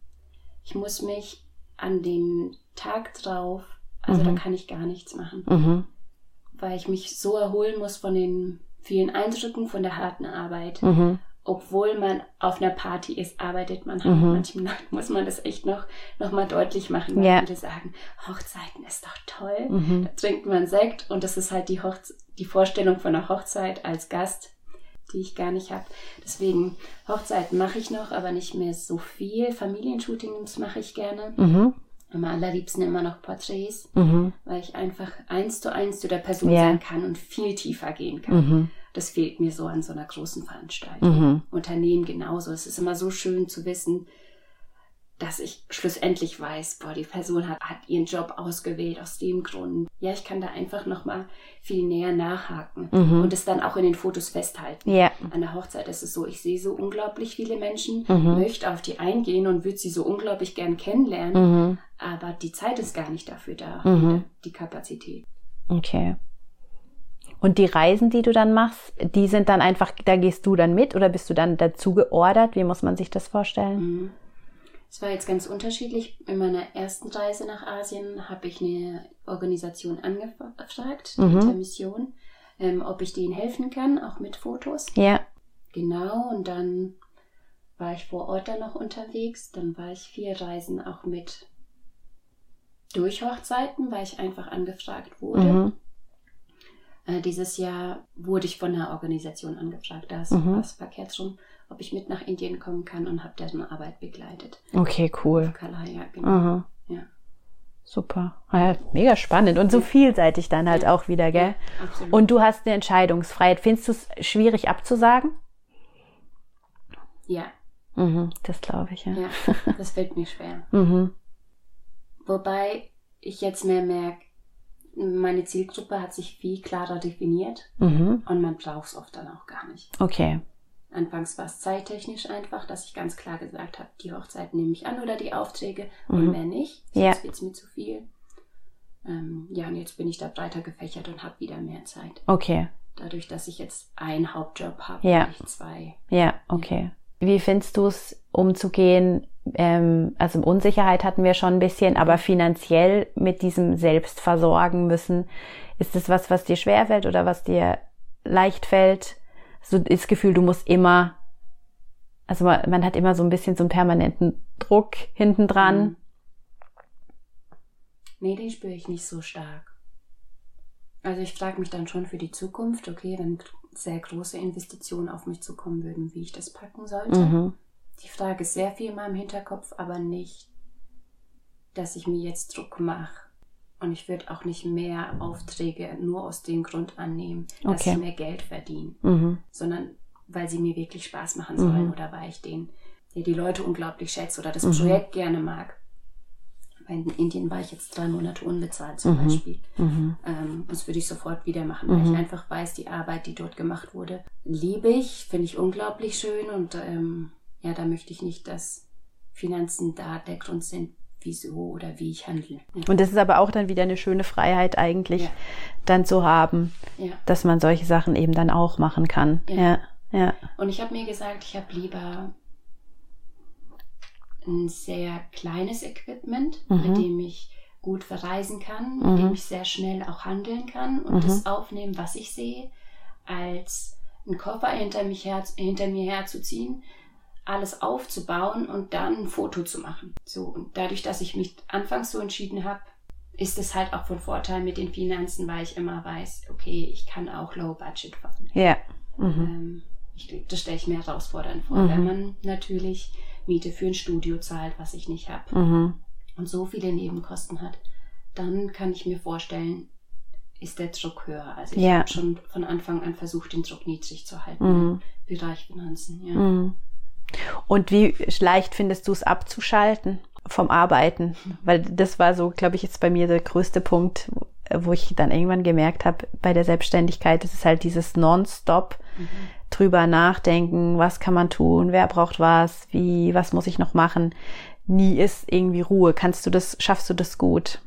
Ich muss mich an dem Tag drauf, also Mhm. da kann ich gar nichts machen Mhm. weil ich mich so erholen muss von den vielen Eindrücken, von der harten Arbeit. Mhm. Obwohl man auf einer Party ist, arbeitet man halt. Mhm. Manchmal muss man das echt noch, noch mal deutlich machen, weil Ja. viele sagen, Hochzeiten ist doch toll. Mhm. Da trinkt man Sekt und das ist halt die, Hochze die Vorstellung von einer Hochzeit als Gast, die ich gar nicht habe. Deswegen, Hochzeiten mache ich noch, aber nicht mehr so viel. Familienshootings mache ich gerne. Mhm. Am allerliebsten immer noch Porträts Mhm. weil ich einfach eins zu eins zu der Person Ja. sein kann und viel tiefer gehen kann. Das fehlt mir so an so einer großen Veranstaltung. Mhm. Unternehmen genauso. Es ist immer so schön zu wissen, dass ich schlussendlich weiß, boah, die Person hat, hat ihren Job ausgewählt aus dem Grund. Ja, ich kann da einfach nochmal viel näher nachhaken Mhm. und es dann auch in den Fotos festhalten. Ja. An der Hochzeit ist es so, ich sehe so unglaublich viele Menschen, Mhm. möchte auf die eingehen und würde sie so unglaublich gern kennenlernen, Mhm. aber die Zeit ist gar nicht dafür da, Mhm. die Kapazität. Okay. Und die Reisen, die du dann machst, die sind dann einfach, da gehst du dann mit oder bist du dann dazu geordert? Wie muss man sich das vorstellen? Mhm. Es war jetzt ganz unterschiedlich. In meiner ersten Reise nach Asien habe ich eine Organisation angefragt, die Mhm. Intermission, ähm, ob ich denen helfen kann, auch mit Fotos. Ja. Genau, und dann war ich vor Ort dann noch unterwegs. Dann war ich vier Reisen auch mit durch Hochzeiten, weil ich einfach angefragt wurde. Mhm. Äh, dieses Jahr wurde ich von einer Organisation angefragt, da Mhm. was verkehrt rum, ob ich mit nach Indien kommen kann und habe deren Arbeit begleitet. Okay, cool. Kalaya, genau. Mhm. Ja. Super. Ah Ja, mega spannend und so vielseitig dann halt Ja. auch wieder, gell? Ja, absolut. Und du hast eine Entscheidungsfreiheit. Findest du es schwierig abzusagen? ja, Mhm, das glaube ich, ja. ja, das fällt mir schwer. Mhm. Wobei ich jetzt mehr merke, meine Zielgruppe hat sich viel klarer definiert Mhm. und man braucht es oft dann auch gar nicht. Okay. Anfangs war es zeittechnisch einfach, dass ich ganz klar gesagt habe, die Hochzeit nehme ich an oder die Aufträge Mhm. und mehr nicht. Ja. Sonst wird es mir zu viel. Ähm, ja, und jetzt bin ich da breiter gefächert und habe wieder mehr Zeit. Okay. Dadurch, dass ich jetzt einen Hauptjob habe, Ja. ich zwei. Ja, okay. Wie findest du es, umzugehen? Ähm, also Unsicherheit hatten wir schon ein bisschen, aber finanziell mit diesem Selbstversorgen müssen, ist das was, was dir schwerfällt oder was dir leicht fällt? So das Gefühl, du musst immer, also man, man hat immer so ein bisschen so einen permanenten Druck hinten dran. Mhm. Nee, den spüre ich nicht so stark. Also ich frage mich dann schon für die Zukunft, okay, wenn sehr große Investitionen auf mich zukommen würden, wie ich das packen sollte. Mhm. Die Frage ist sehr viel in meinem Hinterkopf, aber nicht, dass ich mir jetzt Druck mache. Und ich würde auch nicht mehr Aufträge nur aus dem Grund annehmen, dass Okay. ich mehr Geld verdiene, Mhm. sondern weil sie mir wirklich Spaß machen sollen Mhm. oder weil ich den, der die Leute unglaublich schätze oder das Mhm. Projekt gerne mag. In Indien war ich jetzt drei Monate unbezahlt zum Mhm. Beispiel. Mhm. Ähm, das würde ich sofort wieder machen, weil Mhm. ich einfach weiß, die Arbeit, die dort gemacht wurde, liebe ich, finde ich unglaublich schön und ähm, ja, da möchte ich nicht, dass Finanzen da der Grund sind, wieso oder wie ich handle. Ja. Und das ist aber auch dann wieder eine schöne Freiheit eigentlich, Ja. dann zu haben, Ja. dass man solche Sachen eben dann auch machen kann. Ja. Ja. Und ich habe mir gesagt, ich habe lieber ein sehr kleines Equipment, Mhm. mit dem ich gut verreisen kann, Mhm. mit dem ich sehr schnell auch handeln kann und Mhm. das aufnehmen, was ich sehe, als einen Koffer hinter, mich her, hinter mir herzuziehen, alles aufzubauen und dann ein Foto zu machen. So, und dadurch, dass ich mich anfangs so entschieden habe, ist es halt auch von Vorteil mit den Finanzen, weil ich immer weiß, okay, ich kann auch Low Budget fahren. Ja. Mhm. Ähm, ich, das stelle ich mir herausfordernd vor, Mhm. wenn man natürlich Miete für ein Studio zahlt, was ich nicht habe Mhm. und so viele Nebenkosten hat, dann kann ich mir vorstellen, ist der Druck höher. Also ich Ja. habe schon von Anfang an versucht, den Druck niedrig zu halten Mhm. im Bereich Finanzen. Ja. Und wie leicht findest du es abzuschalten vom Arbeiten? Weil das war so, glaube ich, jetzt bei mir der größte Punkt, wo ich dann irgendwann gemerkt habe, bei der Selbstständigkeit, das ist halt dieses Nonstop Mhm. drüber nachdenken, was kann man tun, wer braucht was, wie, was muss ich noch machen. Nie ist irgendwie Ruhe. Kannst du das, schaffst du das gut?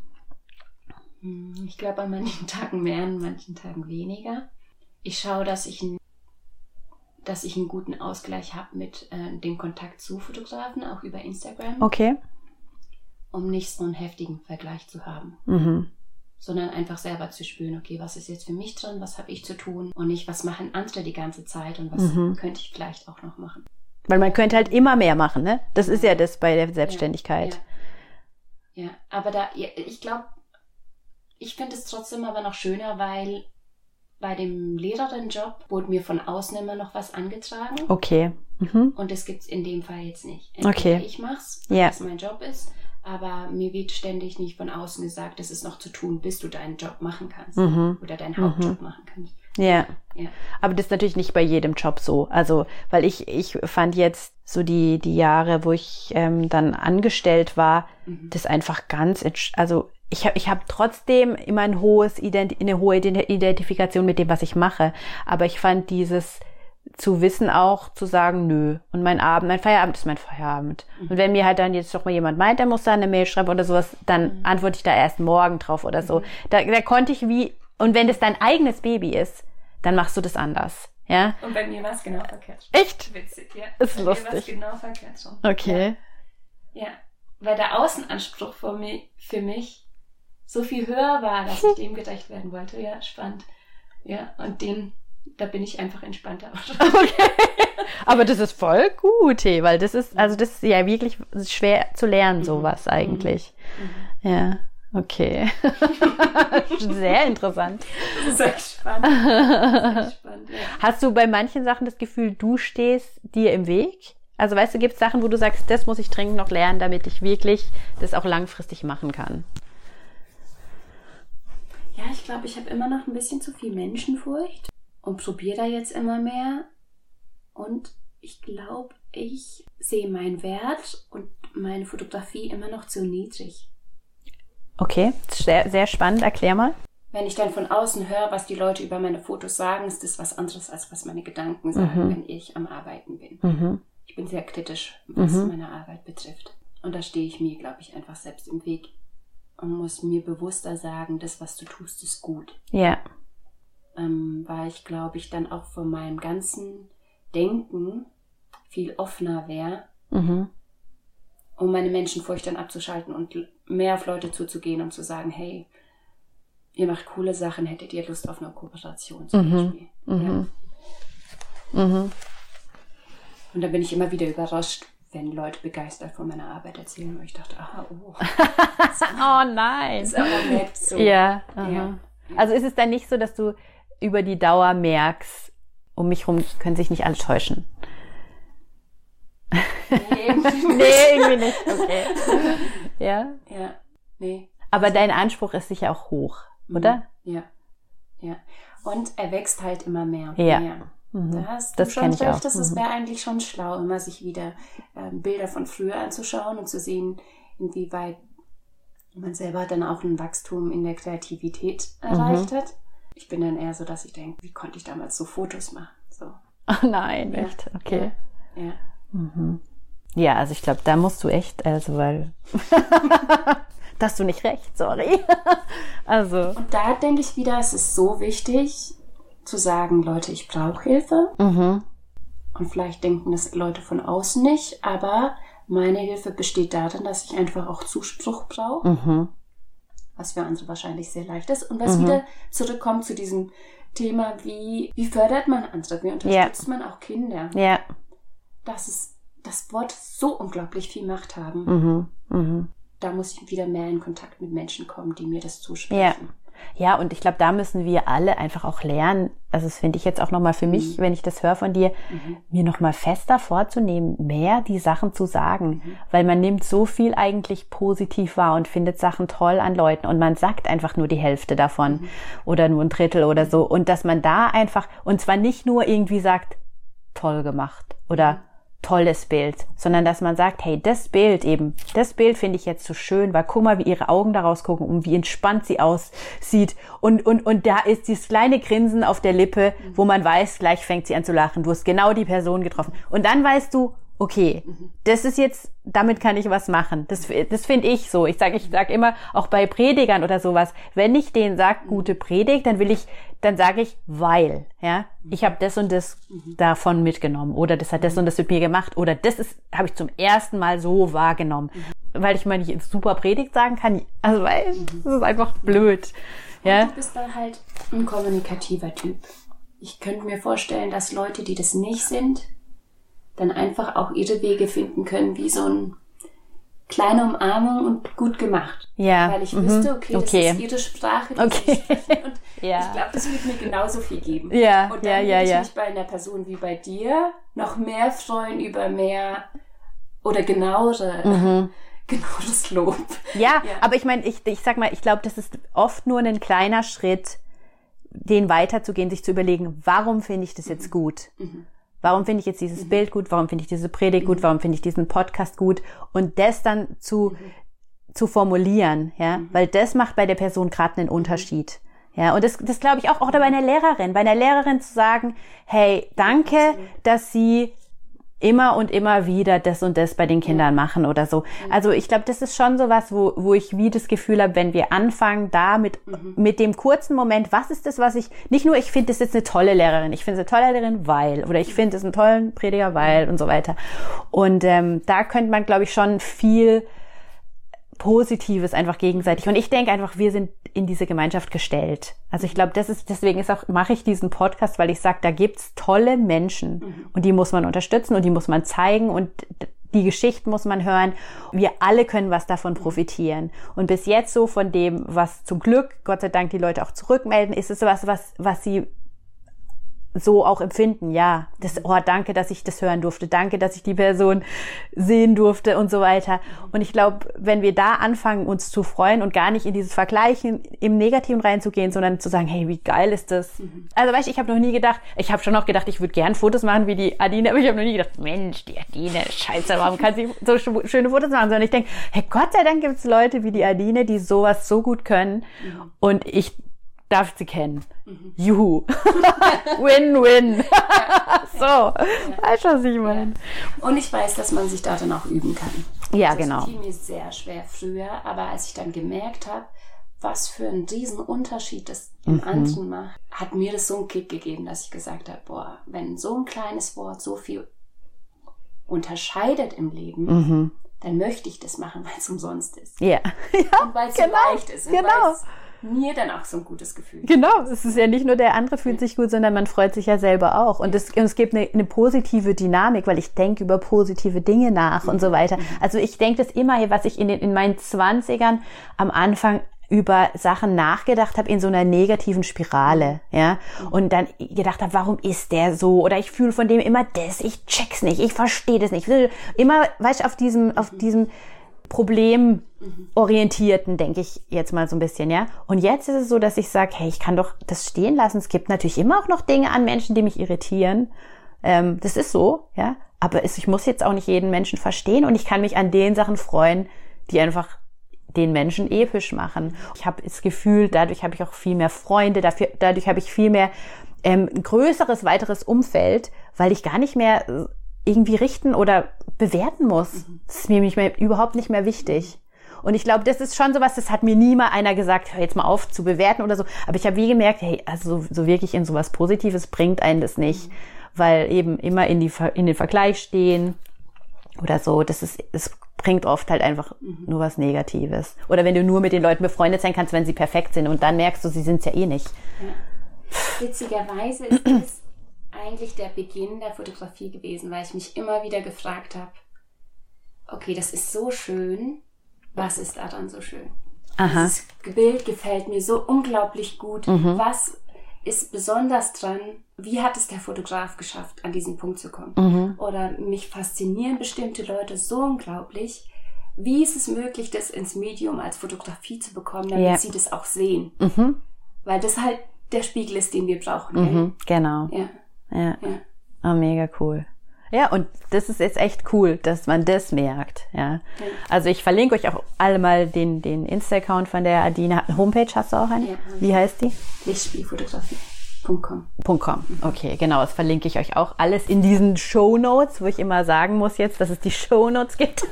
Hm, Ich glaube, an manchen Tagen mehr, an manchen Tagen weniger. Ich schaue, dass ich, dass ich einen guten Ausgleich habe mit äh, dem Kontakt zu Fotografen, auch über Instagram, Okay. um nicht so einen heftigen Vergleich zu haben. Mhm. sondern einfach selber zu spüren, okay, was ist jetzt für mich dran, was habe ich zu tun und nicht, was machen andere die ganze Zeit und was Mhm. könnte ich vielleicht auch noch machen. Weil man könnte halt immer mehr machen, ne? Das ist ja das bei der Selbstständigkeit. Ja, ja. aber da, ja, ich glaube, ich finde es trotzdem aber noch schöner, weil bei dem Lehrerinnenjob wurde mir von außen immer noch was angetragen Okay. Mhm. und das gibt es in dem Fall jetzt nicht. Okay. Ich mach's, Ja. was mein Job ist, aber mir wird ständig nicht von außen gesagt, das ist noch zu tun, bis du deinen Job machen kannst Mhm. oder deinen Hauptjob machen kannst. Ja. Ja. Aber das ist natürlich nicht bei jedem Job so. Also, weil ich, ich fand jetzt so die, die Jahre, wo ich ähm, dann angestellt war, Mhm. das einfach ganz, also ich habe ich hab trotzdem immer ein hohes Ident eine hohe Ident- Identifikation mit dem, was ich mache. Aber ich fand dieses zu wissen auch, zu sagen, nö. Und mein Abend, mein Feierabend ist mein Feierabend. Und wenn mir halt dann jetzt doch mal jemand meint, der muss da eine Mail schreiben oder sowas, dann antworte ich da erst morgen drauf oder so. Da, da konnte ich wie, und wenn das dein eigenes Baby ist, dann machst du das anders. Ja? Und bei mir war es genau verkehrt. Echt? Witzig, ja. Ist bei Mir lustig. genau verkehrt schon. Okay. Ja. ja. Weil der Außenanspruch für mich, für mich so viel höher war, dass ich dem gerecht werden wollte. Ja, spannend. Ja, und den, da bin ich einfach entspannter. Aber das ist voll gut, hey, weil das ist, also das ist ja wirklich schwer zu lernen, sowas eigentlich. Ja, okay. Sehr interessant. Echt spannend. Echt spannend, ja. Hast du bei manchen Sachen das Gefühl, du stehst dir im Weg? Also weißt du, gibt es Sachen, wo du sagst, das muss ich dringend noch lernen, damit ich wirklich das auch langfristig machen kann? Ja, ich glaube, ich habe immer noch ein bisschen zu viel Menschenfurcht und probiere da jetzt immer mehr. Und ich glaube, ich sehe meinen Wert und meine Fotografie immer noch zu niedrig. Okay, sehr, sehr spannend. Erklär mal. Wenn ich dann von außen höre, was die Leute über meine Fotos sagen, ist das was anderes, als was meine Gedanken sagen, Mhm. wenn ich am Arbeiten bin. Mhm. Ich bin sehr kritisch, was Mhm. meine Arbeit betrifft. Und da stehe ich mir, glaube ich, einfach selbst im Weg und muss mir bewusster sagen, das, was du tust, ist gut. Ja. ähm, weil ich glaube, ich dann auch von meinem ganzen Denken viel offener wäre, Mhm. um meine Menschenfurcht dann abzuschalten und mehr auf Leute zuzugehen und zu sagen, hey, ihr macht coole Sachen, hättet ihr Lust auf eine Kooperation zum Mhm. Beispiel. Mhm. Ja. Mhm. Und dann bin ich immer wieder überrascht, wenn Leute begeistert von meiner Arbeit erzählen, und ich dachte, aha, oh, Oh nein. ist aber nett. So. Ja. Ja. Also ist es dann nicht so, dass du über die Dauer merkst, um mich rum können sich nicht alle täuschen? Nee, irgendwie Nee, irgendwie nicht. Okay. Ja. Ja, nee. Aber dein Anspruch ist sicher auch hoch, oder? Ja, ja. Und er wächst halt immer mehr und Ja. mehr. Mhm. Da hast Das du schon ich auch. das Mhm. wäre eigentlich schon schlau, immer sich wieder ähm, Bilder von früher anzuschauen und zu sehen, inwieweit man selber dann auch ein Wachstum in der Kreativität Mhm. erreicht hat. Ich bin dann eher so, dass ich denke, wie konnte ich damals so Fotos machen? So, Oh nein, Ja. echt. Okay. ja. Mhm. Ja, also ich glaube, da musst du echt, also weil, da hast du nicht recht, sorry. also. Und da denke ich wieder, es ist so wichtig zu sagen, Leute, ich brauche Hilfe. Mhm. Und vielleicht denken das Leute von außen nicht, aber meine Hilfe besteht darin, dass ich einfach auch Zuspruch brauche. Mhm. Was für andere wahrscheinlich sehr leicht ist. Und was Mhm. wieder zurückkommt zu diesem Thema, wie, wie fördert man andere, wie unterstützt man auch Kinder. Ja. Dass es das Wort so unglaublich viel Macht haben. Mhm. Mhm. Da muss ich wieder mehr in Kontakt mit Menschen kommen, die mir das zusprechen. Ja. Ja, und ich glaube, da müssen wir alle einfach auch lernen. Also das finde ich jetzt auch nochmal für mich, wenn ich das höre von dir, mir nochmal fester vorzunehmen, mehr die Sachen zu sagen. Weil man nimmt so viel eigentlich positiv wahr und findet Sachen toll an Leuten und man sagt einfach nur die Hälfte davon oder nur ein Drittel oder so. Und dass man da einfach, und zwar nicht nur irgendwie sagt, toll gemacht oder tolles Bild, sondern dass man sagt, hey, das Bild eben, das Bild finde ich jetzt so schön, weil guck mal, wie ihre Augen daraus gucken und wie entspannt sie aussieht und, und, und da ist dieses kleine Grinsen auf der Lippe, wo man weiß, gleich fängt sie an zu lachen. Du hast genau die Person getroffen. Und dann weißt du, okay, das ist jetzt, damit kann ich was machen. Das, das finde ich so. Ich sage ich sag immer, auch bei Predigern oder sowas, wenn ich denen sag, gute Predigt, dann will ich, dann sage ich, weil, ja, ich habe das und das davon mitgenommen oder das hat das und das mit mir gemacht oder das ist, habe ich zum ersten Mal so wahrgenommen. Weil ich mal nicht super Predigt sagen kann, also weil, das ist einfach blöd. Ja, Du bist da halt ein kommunikativer Typ. Ich könnte mir vorstellen, dass Leute, die das nicht sind, dann einfach auch ihre Wege finden können, wie so ein kleine Umarmung und gut gemacht. Ja, Weil ich mhm. wüsste, okay, das Okay. ist ihre Sprache, die Okay. sie sprechen. Und Ja. ich glaube, das würde mir genauso viel geben. Ja, und ja, dann ja, würde ich ja. mich bei einer Person wie bei dir noch mehr freuen über mehr oder genauere, genaueres Lob. Ja, aber ich meine, ich, ich sag mal, ich glaube, das ist oft nur ein kleiner Schritt, den weiterzugehen, sich zu überlegen, warum finde ich das jetzt gut? Warum finde ich jetzt dieses Bild gut? Warum finde ich diese Predigt gut? Warum finde ich diesen Podcast gut? Und das dann zu, zu formulieren, ja, weil das macht bei der Person gerade einen Unterschied. Ja, und das, das glaube ich auch, auch bei einer Lehrerin, bei einer Lehrerin zu sagen, hey, danke, dass sie immer und immer wieder das und das bei den Kindern machen oder so. Also ich glaube, das ist schon so was, wo, wo ich wie das Gefühl habe, wenn wir anfangen, da mit, mit dem kurzen Moment, was ist das, was ich, nicht nur, ich finde, das ist eine tolle Lehrerin, ich finde es eine tolle Lehrerin, weil, oder ich finde es einen tollen Prediger, weil und so weiter. Und ähm, da könnte man, glaube ich, schon viel Positives einfach gegenseitig. Und ich denke einfach, wir sind in diese Gemeinschaft gestellt. Also ich glaube, das ist, deswegen ist auch, mache ich diesen Podcast, weil ich sage, da gibt's tolle Menschen und die muss man unterstützen und die muss man zeigen und die Geschichten muss man hören. Wir alle können was davon profitieren. Und bis jetzt so von dem, was zum Glück, Gott sei Dank, die Leute auch zurückmelden, ist es was, was, was sie so auch empfinden, ja, das, oh, danke, dass ich das hören durfte, danke, dass ich die Person sehen durfte und so weiter. Und ich glaube, wenn wir da anfangen, uns zu freuen und gar nicht in dieses Vergleichen im Negativen reinzugehen, sondern zu sagen, hey, wie geil ist das? Also weißt du, ich habe noch nie gedacht, ich habe schon noch gedacht, ich würde gern Fotos machen wie die Adine, aber ich habe noch nie gedacht, Mensch, die Adine, scheiße, warum kann sie so sch- schöne Fotos machen? Sondern ich denke, hey, Gott sei Dank gibt es Leute wie die Adine, die sowas so gut können. Und ich darf sie kennen. Juhu. Win-win. so, weißt du, was ich meine? Und ich weiß, dass man sich darin auch üben kann. Ja, das genau. fiel mir sehr schwer früher, aber als ich dann gemerkt habe, was für einen riesen Unterschied das im Mhm. anderen macht, hat mir das so einen Kick gegeben, dass ich gesagt habe, boah, wenn so ein kleines Wort so viel unterscheidet im Leben, Mhm. dann möchte ich das machen, weil es umsonst ist. Ja. Und weil es genau, so leicht ist. Und genau. Mir dann auch so ein gutes Gefühl. Genau, es ist ja nicht nur der andere fühlt sich gut, sondern man freut sich ja selber auch. Und es, und es gibt eine, eine positive Dynamik, weil ich denke über positive Dinge nach und so weiter. Also ich denke das immer, was ich in, den, in meinen Zwanzigern am Anfang über Sachen nachgedacht habe in so einer negativen Spirale, ja, und dann gedacht habe, warum ist der so? Oder ich fühle von dem immer das, ich check's nicht, ich verstehe das nicht, immer, weißt du, auf diesem, auf diesem problemorientierten, denke ich jetzt mal so ein bisschen, ja. Und jetzt ist es so, dass ich sage, hey, ich kann doch das stehen lassen. Es gibt natürlich immer auch noch Dinge an Menschen, die mich irritieren. Ähm, das ist so, ja. Aber es, ich muss jetzt auch nicht jeden Menschen verstehen und ich kann mich an den Sachen freuen, die einfach den Menschen episch machen. Ich habe das Gefühl, dadurch habe ich auch viel mehr Freunde, dafür, dadurch habe ich viel mehr ähm, ein größeres, weiteres Umfeld, weil ich gar nicht mehr irgendwie richten oder bewerten muss. Das ist mir nicht mehr, überhaupt nicht mehr wichtig. Und ich glaube, das ist schon sowas, das hat mir nie mal einer gesagt, hör jetzt mal auf zu bewerten oder so. Aber ich habe wie gemerkt, hey, also so, so wirklich in sowas Positives bringt einen das nicht. Weil eben immer in, die, in den Vergleich stehen oder so, das ist, es bringt oft halt einfach nur was Negatives. Oder wenn du nur mit den Leuten befreundet sein kannst, wenn sie perfekt sind und dann merkst du, sie sind es ja eh nicht. Ja. Witzigerweise ist es eigentlich der Beginn der Fotografie gewesen, weil ich mich immer wieder gefragt habe, okay, das ist so schön, was ist daran so schön? Aha. Das Bild gefällt mir so unglaublich gut. Mhm. Was ist besonders dran? Wie hat es der Fotograf geschafft, an diesen Punkt zu kommen? Mhm. Oder mich faszinieren bestimmte Leute so unglaublich. Wie ist es möglich, das ins Medium als Fotografie zu bekommen, damit ja. sie das auch sehen? Mhm. Weil das halt der Spiegel ist, den wir brauchen. Mhm, genau. Ja. Ja. ja. Oh, mega cool. Ja, und das ist jetzt echt cool, dass man das merkt. Ja. Also ich verlinke euch auch alle mal den, den Insta-Account von der Adina. Homepage hast du auch eine? Ja, Wie heißt die? Lichtspielfotografie.com. .com. Okay, genau, das verlinke ich euch auch alles in diesen Show Notes, wo ich immer sagen muss jetzt, dass es die Show Notes gibt.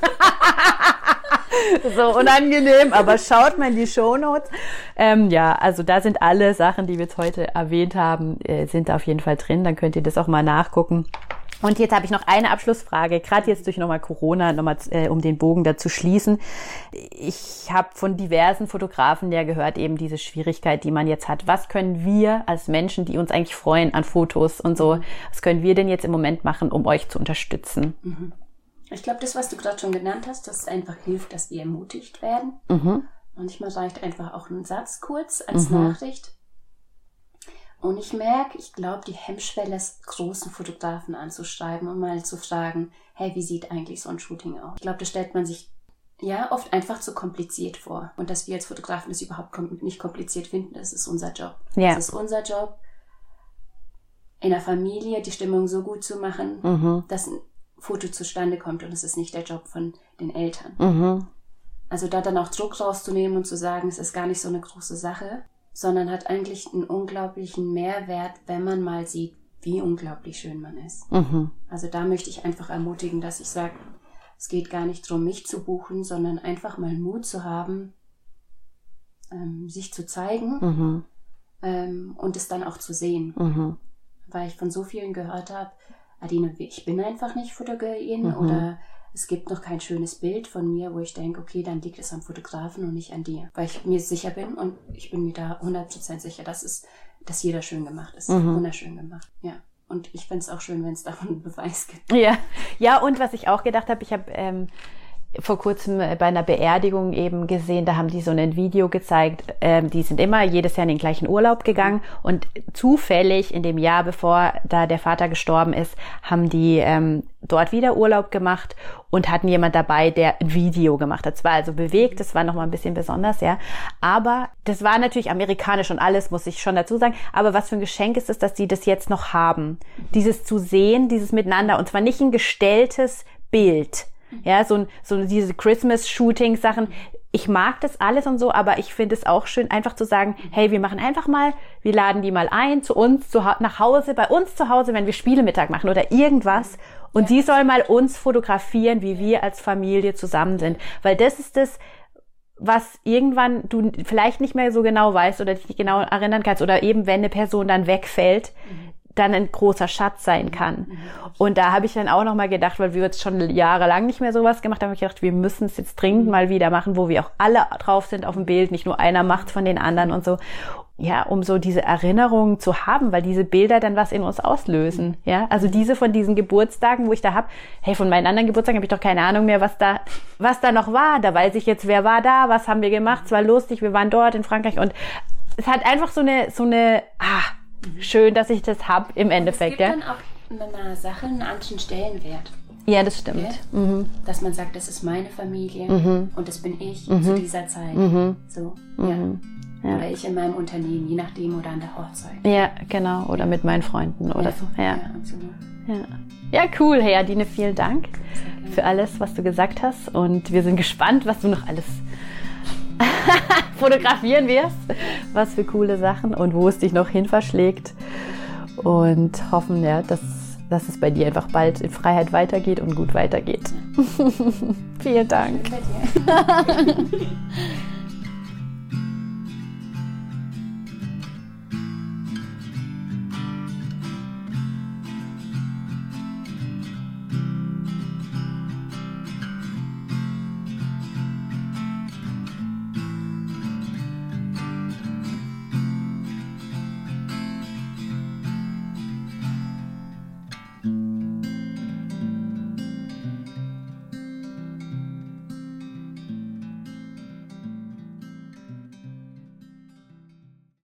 so unangenehm, aber schaut mal in die Show Notes. Ähm, ja, also da sind alle Sachen, die wir jetzt heute erwähnt haben, äh, sind da auf jeden Fall drin. Dann könnt ihr das auch mal nachgucken. Und jetzt habe ich noch eine Abschlussfrage, gerade jetzt durch nochmal Corona, nochmal äh, um den Bogen dazu schließen. Ich habe von diversen Fotografen ja gehört, eben diese Schwierigkeit, die man jetzt hat. Was können wir als Menschen, die uns eigentlich freuen an Fotos und so, was können wir denn jetzt im Moment machen, um euch zu unterstützen? Mhm. Ich glaube, das, was du gerade schon genannt hast, das einfach hilft, dass wir ermutigt werden. Mhm. Manchmal reicht einfach auch ein Satz kurz als mhm. Nachricht und ich merke, ich glaube, die Hemmschwelle ist, großen Fotografen anzuschreiben und mal zu fragen, hey, wie sieht eigentlich so ein Shooting aus? Ich glaube, das stellt man sich ja oft einfach zu kompliziert vor. Und dass wir als Fotografen das überhaupt nicht kompliziert finden, das ist unser Job. Ja. Das ist unser Job, in der Familie die Stimmung so gut zu machen, mhm. dass ein Foto zustande kommt und es ist nicht der Job von den Eltern. Mhm. Also da dann auch Druck rauszunehmen und zu sagen, es ist gar nicht so eine große Sache sondern hat eigentlich einen unglaublichen Mehrwert, wenn man mal sieht, wie unglaublich schön man ist. Mhm. Also da möchte ich einfach ermutigen, dass ich sage, es geht gar nicht darum, mich zu buchen, sondern einfach mal Mut zu haben, ähm, sich zu zeigen mhm. ähm, und es dann auch zu sehen. Mhm. Weil ich von so vielen gehört habe, Adine, ich bin einfach nicht Fotografin mhm. oder es gibt noch kein schönes Bild von mir, wo ich denke, okay, dann liegt es am Fotografen und nicht an dir. Weil ich mir sicher bin und ich bin mir da 100% sicher, dass, es, dass jeder schön gemacht ist. Mhm. Wunderschön gemacht, ja. Und ich fände es auch schön, wenn es davon einen Beweis gibt. Ja, ja und was ich auch gedacht habe, ich habe... Ähm vor kurzem bei einer Beerdigung eben gesehen, da haben die so ein Video gezeigt, ähm, die sind immer jedes Jahr in den gleichen Urlaub gegangen und zufällig in dem Jahr, bevor da der Vater gestorben ist, haben die ähm, dort wieder Urlaub gemacht und hatten jemand dabei, der ein Video gemacht hat. Es war also bewegt, das war nochmal ein bisschen besonders, ja. Aber das war natürlich amerikanisch und alles, muss ich schon dazu sagen. Aber was für ein Geschenk ist es, dass die das jetzt noch haben? Dieses zu sehen, dieses Miteinander und zwar nicht ein gestelltes Bild, ja, so, so diese Christmas-Shooting-Sachen. Ich mag das alles und so, aber ich finde es auch schön, einfach zu sagen, hey, wir machen einfach mal, wir laden die mal ein zu uns, zu, nach Hause, bei uns zu Hause, wenn wir Spielemittag machen oder irgendwas. Und die soll mal uns fotografieren, wie wir als Familie zusammen sind. Weil das ist das, was irgendwann du vielleicht nicht mehr so genau weißt oder dich nicht genau erinnern kannst oder eben wenn eine Person dann wegfällt, mhm dann ein großer Schatz sein kann. Und da habe ich dann auch nochmal gedacht, weil wir jetzt schon jahrelang nicht mehr sowas gemacht haben, habe ich gedacht, wir müssen es jetzt dringend mal wieder machen, wo wir auch alle drauf sind auf dem Bild, nicht nur einer macht von den anderen und so. Ja, um so diese Erinnerungen zu haben, weil diese Bilder dann was in uns auslösen. Ja, also diese von diesen Geburtstagen, wo ich da hab, hey, von meinen anderen Geburtstagen habe ich doch keine Ahnung mehr, was da, was da noch war. Da weiß ich jetzt, wer war da, was haben wir gemacht, es war lustig, wir waren dort in Frankreich und es hat einfach so eine, so eine, ah, schön, dass ich das habe im Endeffekt. Es gibt ja. dann auch einer Sache einen anderen Stellenwert. Ja, das stimmt. Okay? Mhm. Dass man sagt, das ist meine Familie mhm. und das bin ich mhm. zu dieser Zeit. Mhm. So, ja. Mhm. ja. Oder ich in meinem Unternehmen, je nachdem, oder an der Hochzeit. Ja, genau. Oder mit meinen Freunden oder so. Ja, ja absolut. Ja. Ja, cool. Hey, Adine, vielen Dank für alles, was du gesagt hast. Und wir sind gespannt, was du noch alles fotografieren wirst. Was für coole Sachen und wo es dich noch hin verschlägt. Und hoffen, ja, dass dass es bei dir einfach bald in Freiheit weitergeht und gut weitergeht. Vielen Dank.